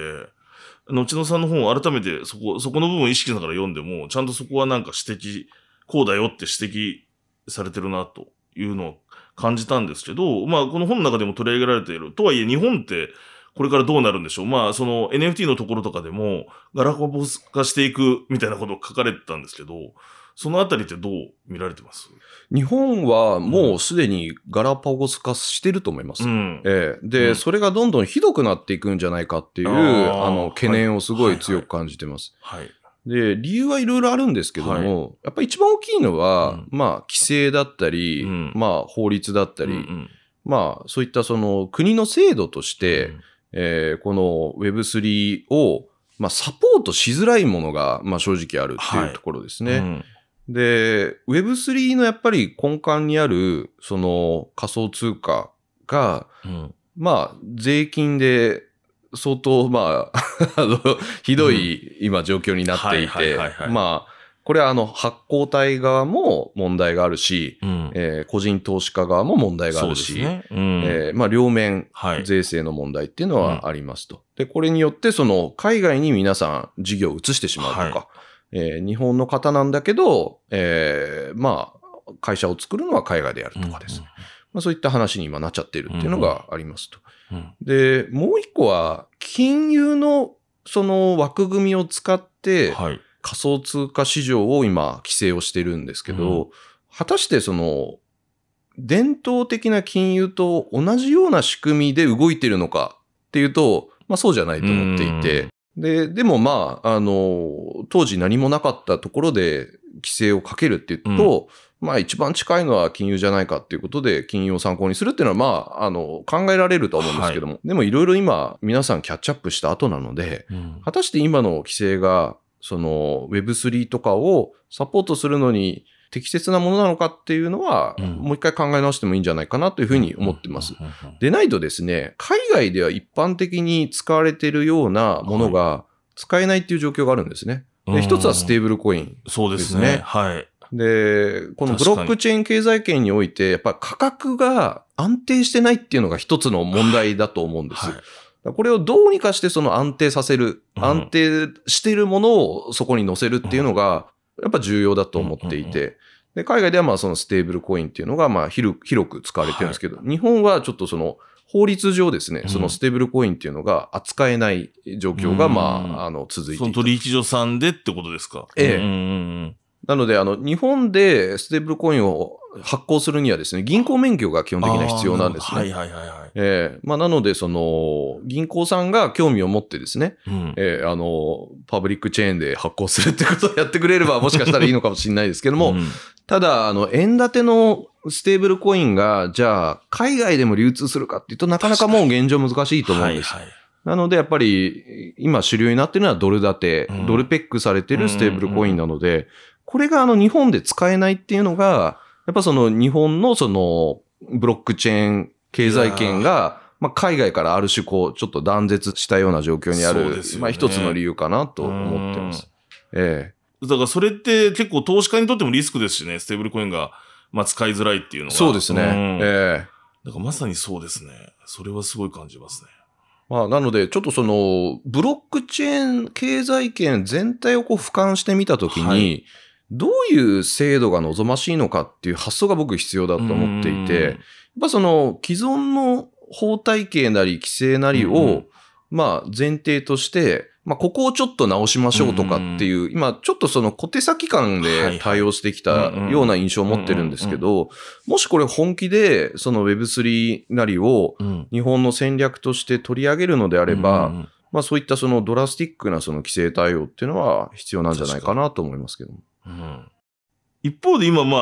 後野さんの本を改めてそこ、そこの部分を意識しながら読んでも、ちゃんとそこはなんか指摘、こうだよって指摘されてるなというのを感じたんですけど、まあこの本の中でも取り上げられている。とはいえ日本ってこれからどうなるんでしょう。まあその NFT のところとかでもガラパゴス化していくみたいなことを書かれてたんですけど、そのあたりってどう見られてます？日本はもうすでにガラパゴス化してると思います。うん。ええ、で、うんそれがどんどんひどくなっていくんじゃないかっていう、あの、懸念をすごい強く感じてます。はい。で、理由はいろいろあるんですけども、やっぱり一番大きいのは、うん。まあ、規制だったり、うん。まあ、法律だったり、うんうん。まあ、そういったその国の制度として、えーこの Web3 を、まあ、サポートしづらいものが、まあ、正直あるっていうところですね。うん。で、Web3 のやっぱり根幹にある、その仮想通貨が、うん。まあ、税金で相当、まあ、[laughs] あの、ひどい今状況になっていはいはいてはいはい、まあ、これはあの、発行体側も問題があるし、うんえー個人投資家側も問題があるし、ですね。うんえーまあ、両面、はい。税制の問題っていうのはありますと。で、これによって、その、海外に皆さん事業を移してしまうとか、はえー日本の方なんだけど、えーまあ、会社を作るのは海外でやるとかですね。まあ、そういった話に今なっちゃってるっていうのがありますと。うん。うんで、もう一個は、金融のその枠組みを使ってはい。仮想通貨市場を今規制をしてるんですけど、果たしてその、伝統的な金融と同じような仕組みで動いてるのかっていうと、まあそうじゃないと思っていて、で、でもまあ、あの、当時何もなかったところで規制をかけるっていうと、まあ一番近いのは金融じゃないかっていうことで金融を参考にするっていうのはまあ、あの、考えられるとは思うんですけども、でもいろいろ今皆さんキャッチアップした後なので、うん果たして今の規制が、その Web3 とかをサポートするのに適切なものなのかっていうのは、うんもう一回考え直してもいいんじゃないかなというふうに思ってます。でないとですね、海外では一般的に使われているようなものが使えないっていう状況があるんですね。で一つはステーブルコイン。そうですね。はい。で、このブロックチェーン経済圏において、やっぱ価格が安定してないっていうのが一つの問題だと思うんです。はい。これをどうにかしてその安定させる、うん。安定しているものをそこに乗せるっていうのが、やっぱ重要だと思っていうんうんて、で、海外ではまあそのステーブルコインっていうのがまあ広く使われてるんですけど、日本はちょっとその法律上ですね、うんそのステーブルコインっていうのが扱えない状況がまうんあ、あの、続いてその。取引所さんでってことですかええうんうんうんなので、あの、日本でステーブルコインを発行するにはですね、銀行免許が基本的には必要なんですね。はいはいはいはい。ええまあ、なので、その、銀行さんが興味を持ってですね、うんええあの、パブリックチェーンで発行するってことをやってくれれば、もしかしたらいいのかもしれないですけども、うんただ、あの、円建てのステーブルコインが、じゃあ、海外でも流通するかっていうとなかなかもう現状難しいと思うんです。はいはいなので、やっぱり、今主流になってるのはドル建て、うんドルペックされてるステーブルコインなので、これがあの日本で使えないっていうのが、やっぱその日本のそのブロックチェーン経済圏が、まあ海外からある種こう、ちょっと断絶したような状況にある、ねまあ一つの理由かなと思ってます。えだからそれって結構投資家にとってもリスクですしね、ステーブルコインが、まあ、使いづらいっていうのが。えそうですね。んええだからまさにそうですね。それはすごい感じますね。まあ、なので、ちょっとその、ブロックチェーン経済圏全体をこう俯瞰してみたときに、はいどういう制度が望ましいのかっていう発想が僕必要だと思っていて、やっぱその既存の法体系なり規制なりを、まあ前提として、まあここをちょっと直しましょうとかっていう、今ちょっとその小手先感で対応してきたような印象を持ってるんですけど、もしこれ本気でその Web3 なりをうん。日本の戦略として取り上げるのであれば、まあそういったそのドラスティックなその規制対応っていうのは必要なんじゃないかなと思いますけども。うん一方で今、まあ、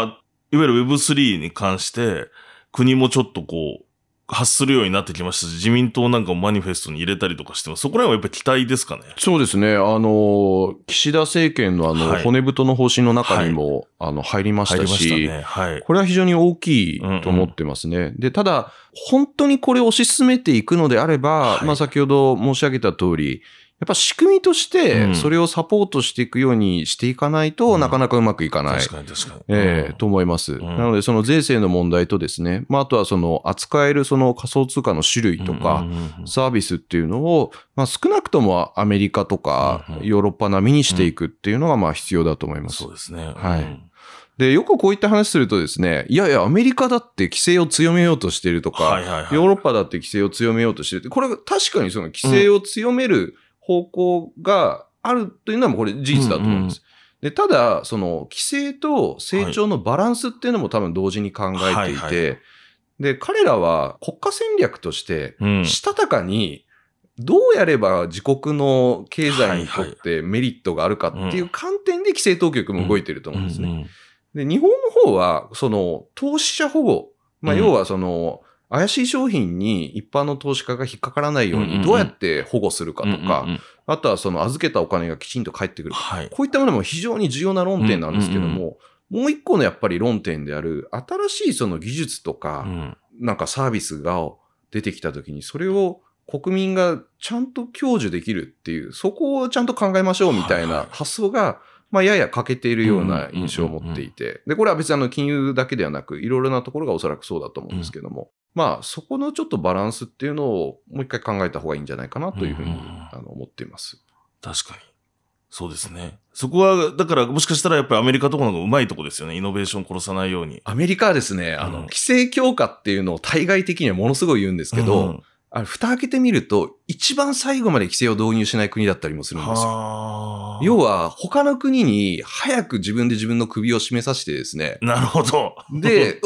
いわゆる Web3 に関して、国もちょっとこう、発するようになってきましたし、自民党なんかもマニフェストに入れたりとかしてます。そこら辺はやっぱり期待ですかね？そうですね。あの、岸田政権のあの、はい骨太の方針の中にも、あの、入りましたしたし、ね。はい。これは非常に大きいと思ってますね。で、ただ、本当にこれを推し進めていくのであれば、はいまあ先ほど申し上げた通り、やっぱ仕組みとしうて、んそれをサポートしていくようにしていかないと、うんなかなかうまくいかない。確かに確かに。ええうんと思います。んなので、その税制の問題とですね、まあ、あとはその扱えるその仮想通貨の種類とか、サービスっていうのを、まあ、少なくともアメリカとかヨーロッパ並みにしていくっていうのがまあ必要だと思います。そうですね。はいうんで、よくこういった話するとですね、いやいや、アメリカだって規制を強めようとしているとか。ヨーロッパだって規制を強めようとしてるって、これが確かにその規制を強める方向があるというのはこれ事実だと思います。で、ただ、その規制と成長のバランスっていうのも多分同時に考えていて、で、彼らは国家戦略として、うんしたたかに、どうやれば自国の経済にとってメリットがあるかっていう観点で規制当局も動いてると思うんですね。うんうんで、日本の方は、その、投資者保護。まあ、うん要はその、怪しい商品に一般の投資家が引っかからないように、どうやって保護するかとか、うんうんうん。あとはその預けたお金がきちんと返ってくる。か。はい。こういったものも非常に重要な論点なんですけども、もう一個のやっぱり論点である、新しいその技術とか、うん。なんかサービスが出てきたときに、それを国民がちゃんと享受できるっていう、そこをちゃんと考えましょうみたいはいはない。発想が、まあ、やや欠けているような印象を持っていて、で、これは別にあの、金融だけではなく、いろいろなところがおそらくそうだと思うんですけども、まあ、そこのちょっとバランスっていうのをもう一回考えた方がいいんじゃないかなというふうに、うんあの思っています。確かに。そうですね。そこは、だからもしかしたらやっぱりアメリカとかの方がうまいとこですよね。イノベーション殺さないように。アメリカはですね、あの、うん規制強化っていうのを対外的にはものすごい言うんですけど、うんあれ蓋開けてみると、一番最後まで規制を導入しない国だったりもするんですよ。はあ要は、他の国に早く自分で自分の首を締めさせてですね、なるほど。で、うーっ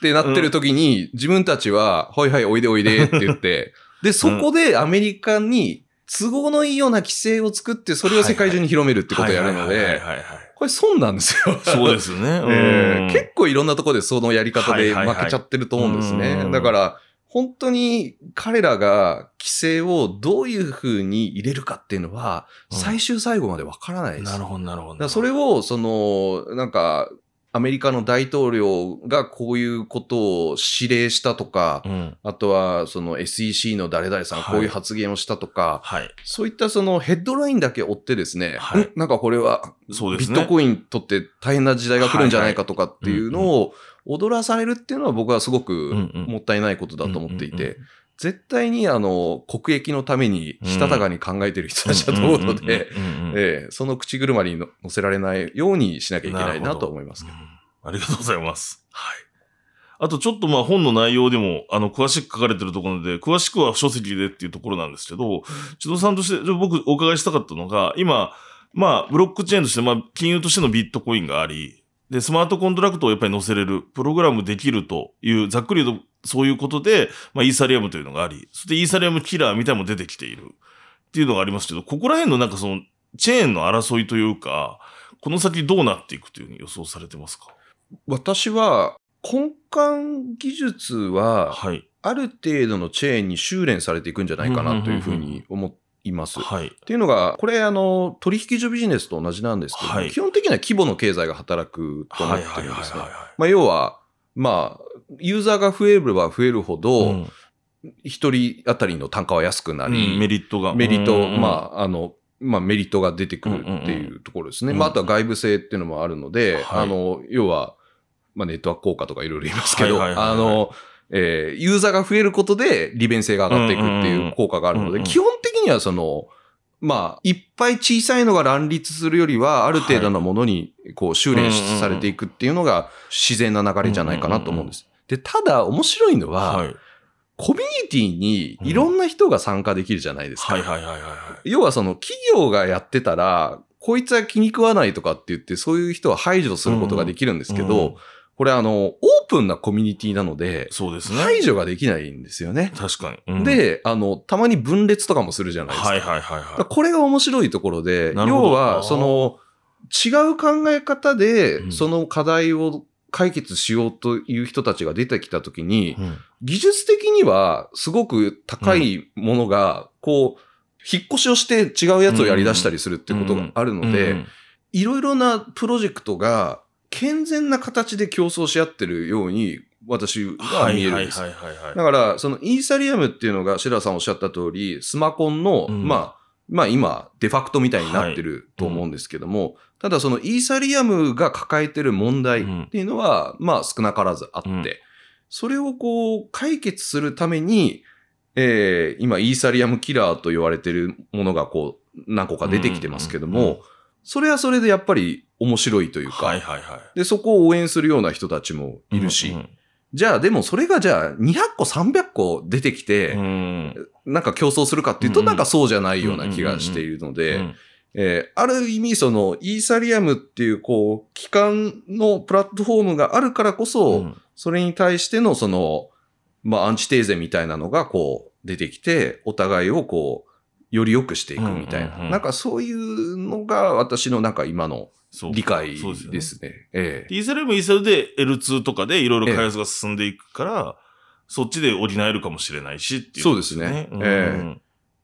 てなってる時に、自分たちは、はいはい、おいでおいでって言って、[laughs] で、そこでアメリカに都合のいいような規制を作って、それを世界中に広めるってことをやるので、これ損なんですよ。そうですよね。[laughs] 結構いろんなところでそのやり方で負けちゃってると思うんですね。うんだから、本当に彼らが規制をどういうふうに入れるかっていうのは、うん最終最後までわからないです。なるほど、なるほど。それを、その、なんか、アメリカの大統領がこういうことを指令したとか、うん。あとはその SEC の誰々さんはいこういう発言をしたとか、はい。そういったそのヘッドラインだけ追ってですね、はいんなんかこれは。ビットコインとって大変な時代が来るんじゃないかとかっていうのを踊らされるっていうのは僕はすごくもったいないことだと思っていて、絶対にあの国益のためにしたたかに考えてる人たちだと思うので、その口車にの乗せられないようにしなきゃいけないなと思いますけど。うんありがとうございます。はい。あとちょっとまあ本の内容でも、あの、詳しく書かれてるところで、詳しくは書籍でっていうところなんですけど、千野さんとして、僕お伺いしたかったのが、今、まあ、ブロックチェーンとして、まあ、金融としてのビットコインがあり、で、スマートコントラクトをやっぱり載せれる、プログラムできるという、ざっくり言うとそういうことで、まあ、イーサリアムというのがあり、そしてイーサリアムキラーみたいなのも出てきている。っていうのがありますけど、ここら辺のなんかその、チェーンの争いというか、この先どうなっていくというふうに予想されてますか？私は根幹技術ははい。ある程度のチェーンに修練されていくんじゃないかなというふうに思います。っはい。ていうのが、これあの、取引所ビジネスと同じなんですけど、はい基本的には規模の経済が働くと思っはいてるんですね。要は、まあ、ユーザーが増えれば増えるほど、うん一人当たりの単価は安くなうんり、メリットが。メリット、うんまあ、あの、まあ、メリットが出てくるっていうところですね。うんまあ、あとは外部性っていうのもあるので、はいあの、要は、まあ、ネットワーク効果とかいろいろ言いますけど、はいはいはいはいあの、えーユーザーが増えることで利便性が上がっていくっていう効果があるので、うんうん基本的にはその、まあ、いっぱい小さいのが乱立するよりは、ある程度のものに、こう、修練されていくっていうのが自然な流れじゃないかなと思うんです。で、ただ面白いのは、はい。コミュニティにいろんな人が参加できるじゃないですか。要はその企業がやってたら、こいつは気に食わないとかって言って、そういう人は排除することができるんですけど、うんこれあの、オープンなコミュニティなので、そうですね。排除ができないんですよね。確かに。うん、で、あの、たまに分裂とかもするじゃないですか。はいはいはいはこれが面白いところで、要は、その、違う考え方でう、んその課題を解決しようという人たちが出てきたときにい。、うん技術的にはすごく高いものが、こう、引っ越しをして違うやつをやり出したりするってことがあるので、うんいろいろなプロジェクトが健全な形で競争し合ってるように私は見えるんです。はいはいはいはい。はい。だから、そのイーサリアムっていうのが、白田さんおっしゃった通り、スマコンの、うん。まあ、まあ今、デファクトみたいになってると思うんですけども、ただそのイーサリアムが抱えてる問題っていうのは、まあ少なからずあって、うん。それをこう、解決するために、えー今、イーサリアムキラーと言われてるものがこう、何個か出てきてますけども、うんうんうんそれはそれでやっぱり面白いというか、はいはいはい。で、そこを応援するような人たちもいるし、うんうんじゃあでもそれがじゃあ200個300個出てきて、うん。なんか競争するかっていうと、うんなんかそうじゃないような気がしているので、うん。えーある意味そのイーサリアムっていうこう、機関のプラットフォームがあるからこそ、うん。それに対してのその、まあアンチテーゼみたいなのがこう出てきて、お互いをこう、より良くしていくみたいな、うんうん。うんな。んかそういうのが私のなんか今の理解ですよね。ですね。ええ。イーサルもイーサルで L2 とかでいろいろ開発が進んでいくから、そっちで補えるかもしれないしっていう、そうですね。うんえ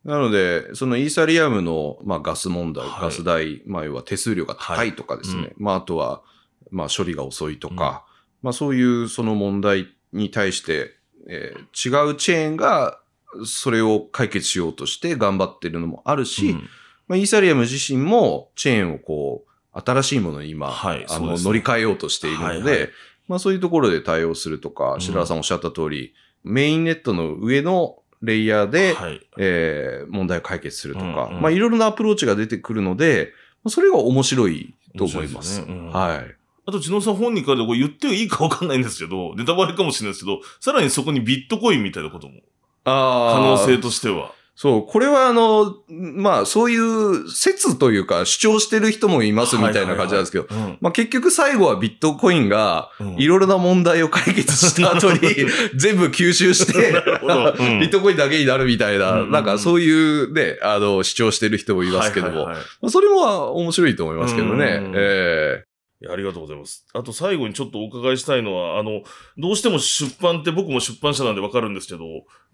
なので、そのイーサリアムの、まあ、ガス問題、はい。ガス代、まあ、要は手数料が高いとかですね。はいまあ、あとは、まあ、処理が遅いとか、まあ、そういうその問題に対して、えー違うチェーンが、それを解決しようとして頑張ってるのもあるし、うん。まあ、イーサリアム自身もチェーンをこう、新しいものに今、あの、はいそうですね。乗り換えようとしているので、はいはい。まあそういうところで対応するとかう、ん。白田さんおっしゃった通り、メインネットの上のレイヤーで、はい。えー問題を解決するとか、うんうん。まあいろいろなアプローチが出てくるので、まあそれが面白いと思います。すね。うん。はい。あと、千野さん本人からでこれ言っていいかわかんないんですけど、ネタバレかもしれないですけど、さらにそこにビットコインみたいなことも、可あ能性としては。そう、これはあの、まあそういう説というか主張してる人もいますみたいな感じなんですけど、うん。まあ結局最後はビットコインがうん。いろいろな問題を解決した後に [laughs] 全部吸収して、[laughs] ビットコインだけになるみたいな、うんうん。うんなんかそういうね、あの、主張してる人もいますけども、それも面白いと思いますけどね。うんえありがとうございます。あと最後にちょっとお伺いしたいのは、あの、どうしても出版って僕も出版社なんでわかるんですけど、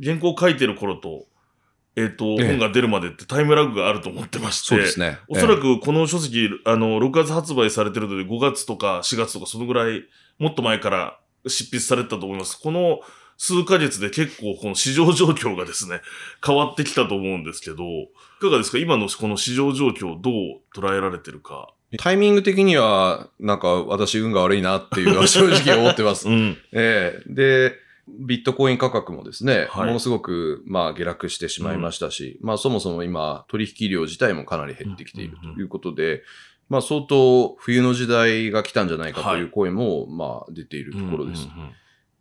原稿書いてる頃と、えっ、と、ええ本が出るまでってタイムラグがあると思ってまして、そうですね。おそらえくこの書籍、あの、6月発売されてるので5月とか4月とかそのぐらい、もっと前から執筆されてたと思います。この数ヶ月で結構この市場状況がですね、[laughs] 変わってきたと思うんですけど、いかがですか？今のこの市場状況をどう捉えられてるか。えタイミング的には、なんか私運が悪いなっていうのは [laughs] 正直思ってます。うん。ええで、ビットコイン価格もですね、はいものすごく、まあ、下落してしまいましたし、まあ、そもそも今、取引量自体もかなり減ってきているうんうんうんということで、まあ、相当冬の時代が来たんじゃないかとはいいう声も、まあ、出ているところです。うんうんうん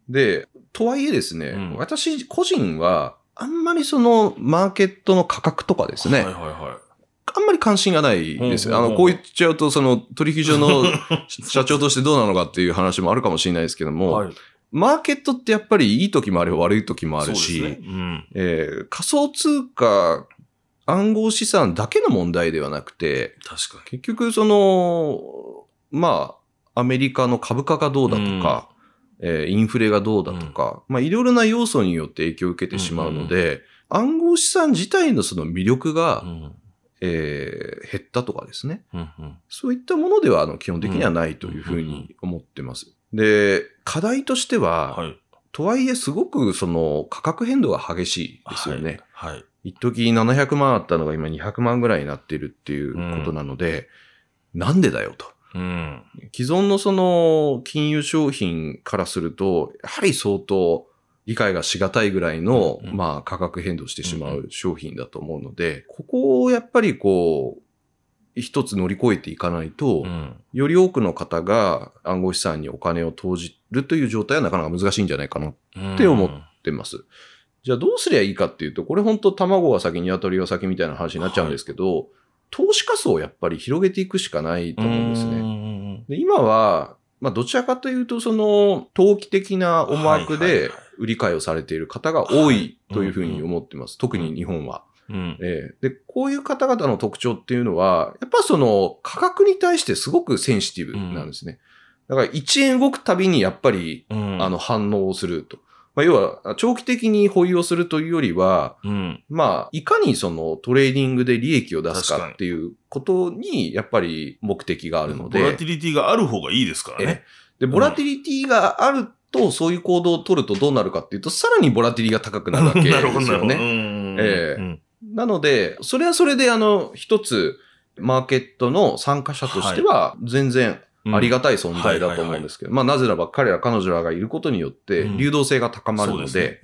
で、とはいえですね、うん私個人は、あんまりその、マーケットの価格とかですね、はいはいはあんまり関心がないです。あの、うんうんうんこう言っちゃうと、その、取引所の [laughs] 社長としてどうなのかっていう話もあるかもしれないですけどい。も、はい。マーケットってやっぱりいい時もあれば悪い時もあるし、ねうん。えー仮想通貨、暗号資産だけの問題ではなくて、確か結局その、まあ、アメリカの株価がどうだとか、えーインフレがどうだとか、まあいろいろな要素によって影響を受けてしまうので、暗号資産自体のその魅力が、に。うん。えー減ったとかですね。うんうん。そういったものではあの基本的にはないというふうに思ってます。で、課題としては、はい。とはいえすごくその価格変動が激しいですよね。はい。はい。一時700万あったのが今200万ぐらいになっているっていうことなので、なんでだよと。うん。既存のその金融商品からすると、やはり相当理解がしがたいぐらいの、うんうんまあ、価格変動してしまう商品だと思うので、ここをやっぱりこう、一つ乗り越えていかないと、うんより多くの方が暗号資産にお金を投じるという状態はなかなか難しいんじゃないかなって思ってます。じゃあどうすりゃいいかっていうと、これ本当卵が先、鶏が先みたいな話になっちゃうんですけど、投資家層をやっぱり広げていくしかないと思うんですね。ね。で今は、まあ、どちらかというと、その、投機的な思惑で売り買いをされている方が多いというふうに思ってます。特に日本は。うん。ええで、こういう方々の特徴っていうのは、やっぱその、価格に対してすごくセンシティブなんですね。だから、1円動くたびにやっぱり、うんあの、、反応をすると。まあ、要は、長期的に保有をするというよりは、うん。まあ、いかにそのトレーディングで利益を出すかっていうことに、やっぱり目的があるので。ボラティリティがある方がいいですからね。ええで、ボラティリティがあると、そういう行動を取るとどうなるかっていうと、さらにボラティリが高くなるわけです。よね。[laughs] うんええうんなので、それはそれで、あの、一つ、マーケットの参加者としては、全然うんありがたい存在だと思うんですけど、まあ、なぜならば彼ら、彼女らがいることによってうん、流動性が高まるので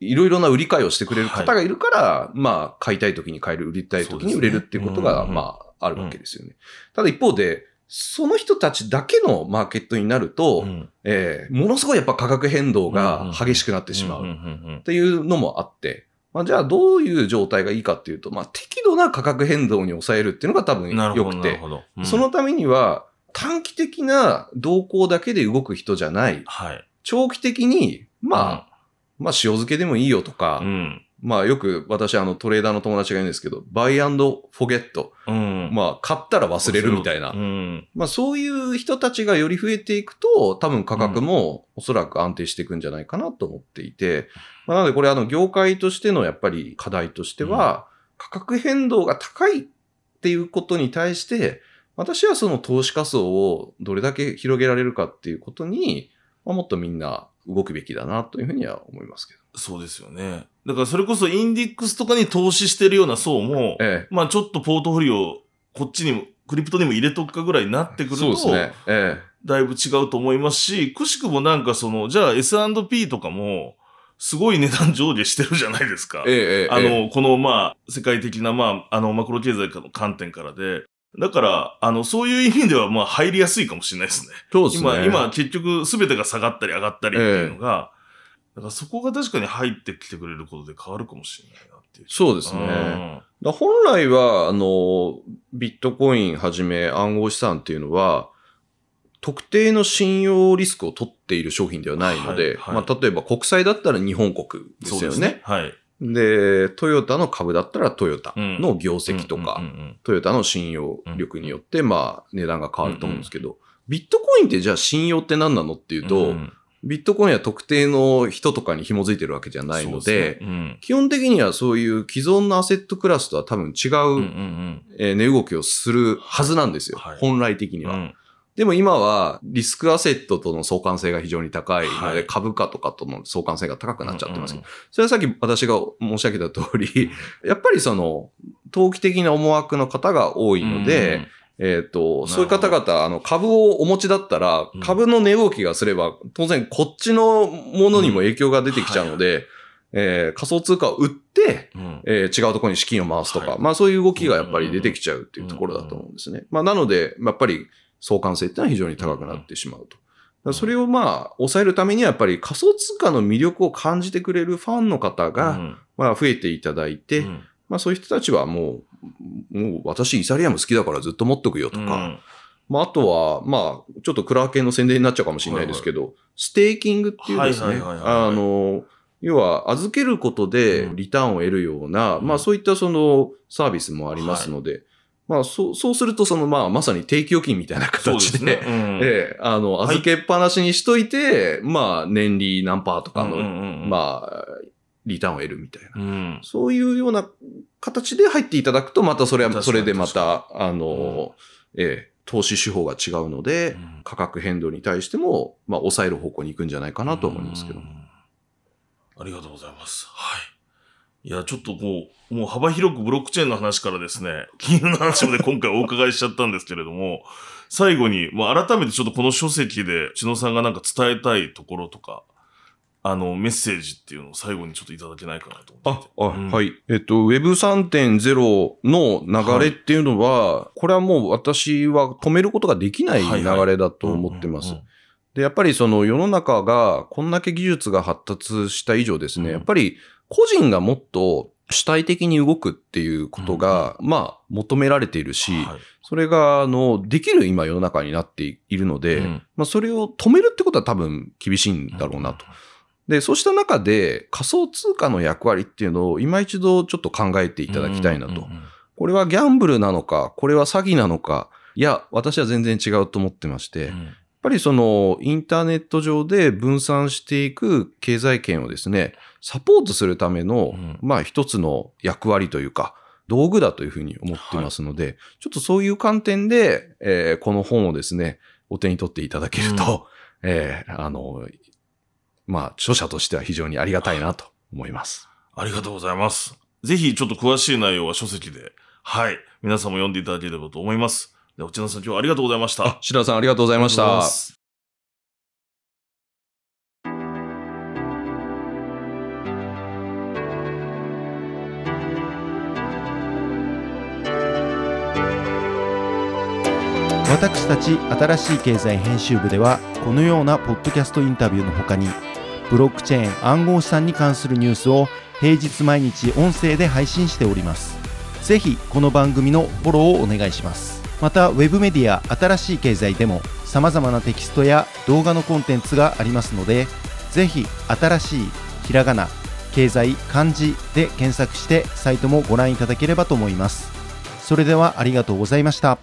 いろいろな売り買いをしてくれる方がいるから、まあ、買いたい時に買える、売りたい時に売れるっていうことが、まあ、あるわけですよね。ただ一方で、その人たちだけのマーケットになると、うん。えーものすごいやっぱ価格変動が激しくなってしまう。っていうのもあって、まあ、じゃあどういう状態がいいかっていうと、まあ、適度な価格変動に抑えるっていうのが多分良くて。うん。そのためには短期的な動向だけで動く人じゃない、はい。長期的に、まあ、まあ塩漬けでもいいよとか、うん。まあよく私あのトレーダーの友達が言うんですけど、バイアンドフォゲット。うん。まあ買ったら忘れるみたいなう。ん。まあそういう人たちがより増えていくと、多分価格もおそらく安定していくんじゃないかなと思っていて、まあ、なのでこれあの業界としてのやっぱり課題としては、価格変動が高いっていうことに対して、私はその投資家層をどれだけ広げられるかっていうことに、まあ、もっとみんな動くべきだなというふうには思いますけど。そうですよね。だからそれこそインデックスとかに投資してるような層も、えまあちょっとポートフォリオ、こっちにも、クリプトにも入れとくかぐらいになってくえ、ると、そうですね。えだいぶ違うと思いますし、くしくもなんかその、じゃあ S&P とかも、すごい値段上下してるじゃないですかえ、。ええ、ええ、あええの、この、まあ、世界的な、まあ、あの、マクロ経済の観点からで、だから、あの、そういう意味では、まあ、入りやすいかもしれないですね。そうですね。今、今、結局、すべてが下がったり上がったりっていうのが、だからそこが確かに入ってきてくれることで変わるかもしれないなっていう。そうですね。だ本来は、あの、ビットコインはじめ暗号資産っていうのは、特定の信用リスクを取っている商品ではないので、はいはいまあ、例えば国債だったら日本国でそうすよね。はい。でトヨタの株だったらトヨタの業績とか、トヨタの信用力によって、まあ、値段が変わると思うんですけど、ビットコインってじゃあ信用って何なのっていうと、うんビットコインは特定の人とかに紐づいてるわけじゃないので、すね。うん。基本的にはそういう既存のアセットクラスとは多分違う、うんうんえ動きをするはずなんですよ。はい。本来的には、うんでも今はリスクアセットとの相関性が非常に高いので、はい。株価とかとの相関性が高くなっちゃってますそれはさっき私が申し上げた通り、やっぱりその、投機的な思惑の方が多いので、えっ、と、そういう方々、あの、株をお持ちだったらうん、株の値動きがすれば、当然こっちのものにも影響が出てきちゃうので、えー仮想通貨を売って、うん。うんえー違うところに資金を回すとか、はい。まあそういう動きがやっぱり出てきちゃうっていうところだと思うんですね。まあなので、やっぱり相関性っていうのは非常に高くなってしまうと。それをまあ抑えるためにはやっぱり仮想通貨の魅力を感じてくれるファンの方が、うん。まあ増えていただいて、うん。まあそういう人たちはもう、もう私イサリアム好きだからずっと持っとくよとか、うん。まああとは、まあちょっとクラーケンの宣伝になっちゃうかもしれないですけど、ステーキングっていうですね、あの、要は預けることでリターンを得るような、うん。まあそういったそのサービスもありますので、まあそう、そうするとそのまあまさに定期預金みたいな形で、すね。うんええあの、はい預けっぱなしにしといて、まあ年利何パーとかの、うんうんうんまあ、リターンを得るみたいな。うんそういうような形で入っていただくと、またそれは、それでまた、あの、ええ、投資手法が違うので、うん価格変動に対しても、まあ、抑える方向に行くんじゃないかなと思いますけどう。んありがとうございます。はい。いや、ちょっとこう、もう幅広くブロックチェーンの話からですね、[laughs] 金融の話まで今回お伺いしちゃったんですけれども、最後に、まあ、改めてちょっとこの書籍で、千野さんがなんか伝えたいところとか、あの、メッセージっていうのを最後にちょっといただけないかなと思って。て。あ、あ、うん。はい。えっと、Web3.0 の流れっていうのは、これはもう私は止めることができない流れだと思ってます。で、やっぱりその世の中がこんだけ技術が発達した以上ですね、うん。やっぱり個人がもっと主体的に動くっていうことが、まあ求められているし、はいそれが、あの、できる今世の中になっているので、うんまあそれを止めるってことは多分厳しいんだろうなと。。で、そうした中で仮想通貨の役割っていうのを今一度ちょっと考えていただきたいなと。うんうんうんこれはギャンブルなのか、これは詐欺なのか、いや、私は全然違うと思ってまして、うんぱりそのインターネット上で分散していく経済圏をですね、サポートするための、うんまあ一つの役割というか、道具だというふうに思ってますので、ちょっとそういう観点で、えーこの本をですね、お手に取っていただけると、[laughs] えーあの、まあ、著者としては非常にありがたいなと思います。ありがとうございます。ぜひちょっと詳しい内容は書籍で、はい、皆さんも読んでいただければと思います。内田さん今日はありがとうございました。あ、白田さんありがとうございました。私たち新しい経済編集部ではこのようなポッドキャストインタビューの他にブロックチェーン暗号資産に関するニュースを平日毎日音声で配信しております。ぜひこの番組のフォローをお願いしますまた Web メディア新しい経済でもさまざまなテキストや動画のコンテンツがありますのでぜひ新しいひらがな経済漢字で検索してサイトもご覧いただければと思います。それではありがとうございました。